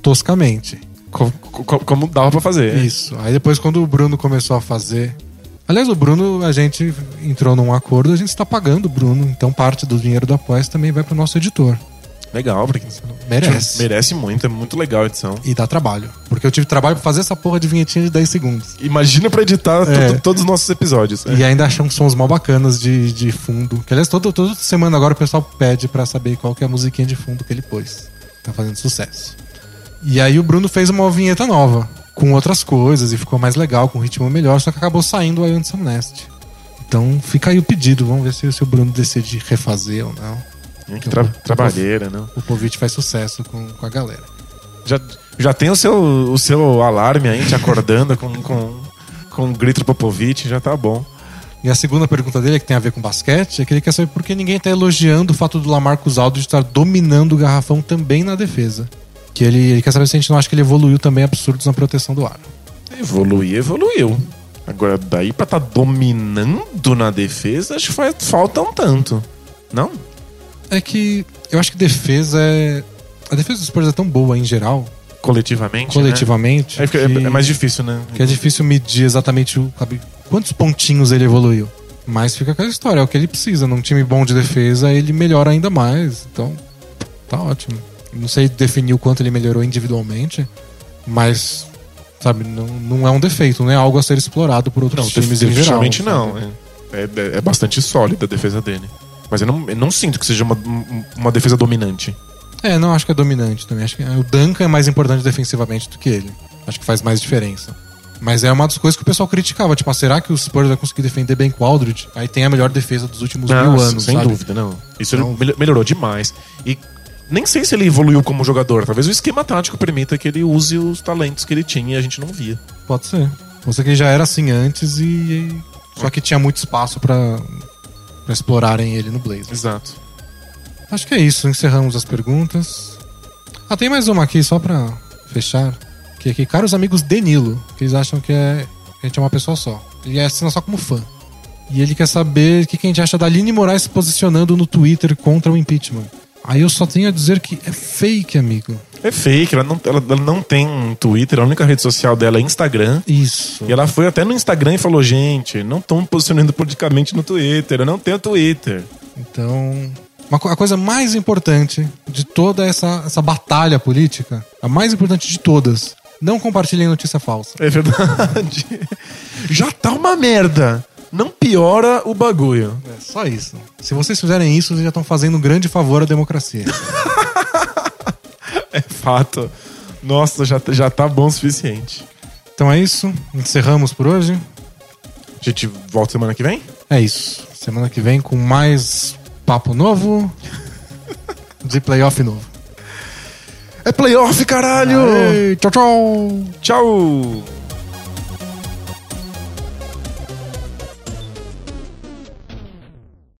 toscamente. Co- co- como dava pra fazer. Isso. Aí depois, quando o Bruno começou a fazer. Aliás, o Bruno, a gente entrou num acordo, a gente está pagando o Bruno. Então, parte do dinheiro do Apoia também vai pro nosso editor. Legal, porque Merece. merece muito, é muito legal a edição. E dá trabalho. Porque eu tive trabalho pra fazer essa porra de vinhetinha de 10 segundos. Imagina pra editar É. to- todos os nossos episódios. E ainda acham sons mal bacanas de, de fundo. Que aliás, todo, toda semana agora o pessoal pede pra saber qual que é a musiquinha de fundo que ele pôs. Tá fazendo sucesso. E aí o Bruno fez uma vinheta nova, com outras coisas, e ficou mais legal, com um ritmo melhor, só que acabou saindo aí Some Nest. Então fica aí o pedido, vamos ver se, se o Bruno decide refazer ou não. Que tra trabalheira, né? O Povich faz sucesso com, com a galera. Já, já tem o seu, o seu alarme aí, te acordando com, com, com o grito Popovich, já tá bom. E a segunda pergunta dele, que tem a ver com basquete, é que ele quer saber por que ninguém tá elogiando o fato do Lamarcus Aldridge estar dominando o garrafão também na defesa. Que ele, ele quer saber se a gente não acha que ele evoluiu também absurdos na proteção do aro. Evoluir, evoluiu. Agora, daí pra tá dominando na defesa, acho que faz, falta um tanto. Não? É que eu acho que defesa é. A defesa dos Spurs é tão boa em geral, Coletivamente. coletivamente, Né? É, que, é mais difícil, né? que é difícil medir exatamente o, sabe, quantos pontinhos ele evoluiu. Mas fica aquela história, é o que ele precisa. Num time bom de defesa, ele melhora ainda mais. Então, tá ótimo. Não sei definir o quanto ele melhorou individualmente, mas, sabe, não, não é um defeito, não é algo a ser explorado por outros Não, times em geral. definitivamente não. É, é- é bastante sólida a defesa dele. Mas eu não, eu não sinto que seja uma, uma defesa dominante. É, não acho que é dominante também. Acho que o Duncan é mais importante defensivamente do que ele. Acho que faz mais diferença. Mas é uma das coisas que o pessoal criticava. Tipo, ah, será que o Spurs vai conseguir defender bem com o Aldridge? Aí tem a melhor defesa dos últimos mil anos, sem sabe? dúvida, não. Isso Então- melhorou demais. E nem sei se ele evoluiu como jogador. Talvez o esquema tático permita que ele use os talentos que ele tinha e a gente não via. Pode ser. Ser que ele já era assim antes e... e- Só que tinha muito espaço pra, explorarem ele no Blazers. Exato. Acho que é isso. Encerramos as perguntas. Ah, tem mais uma aqui só pra fechar. Que é que, caros amigos Denilo, que eles acham que é, a gente é uma pessoa só. Ele assina só como fã. E ele quer saber o que, que a gente acha da Aline Moraes se posicionando no Twitter contra o impeachment. Aí eu só tenho a dizer que é fake, amigo. É fake, ela não, ela, ela não tem Twitter, a única rede social dela é Instagram. Isso. E ela foi até no Instagram e falou: gente, não estão me posicionando politicamente no Twitter, eu não tenho Twitter. Então, a coisa mais importante de toda essa, essa batalha política, a mais importante de todas, não compartilhem notícia falsa. É verdade. Já tá uma merda. Não piora o bagulho. É só isso. Se vocês fizerem isso, vocês já estão fazendo um grande favor à democracia. É fato. Nossa, já, já tá bom o suficiente. Então é isso. Encerramos por hoje. A gente volta semana que vem? É isso. Semana que vem com mais papo novo de playoff novo. É playoff, caralho! Ei, tchau, tchau! Tchau!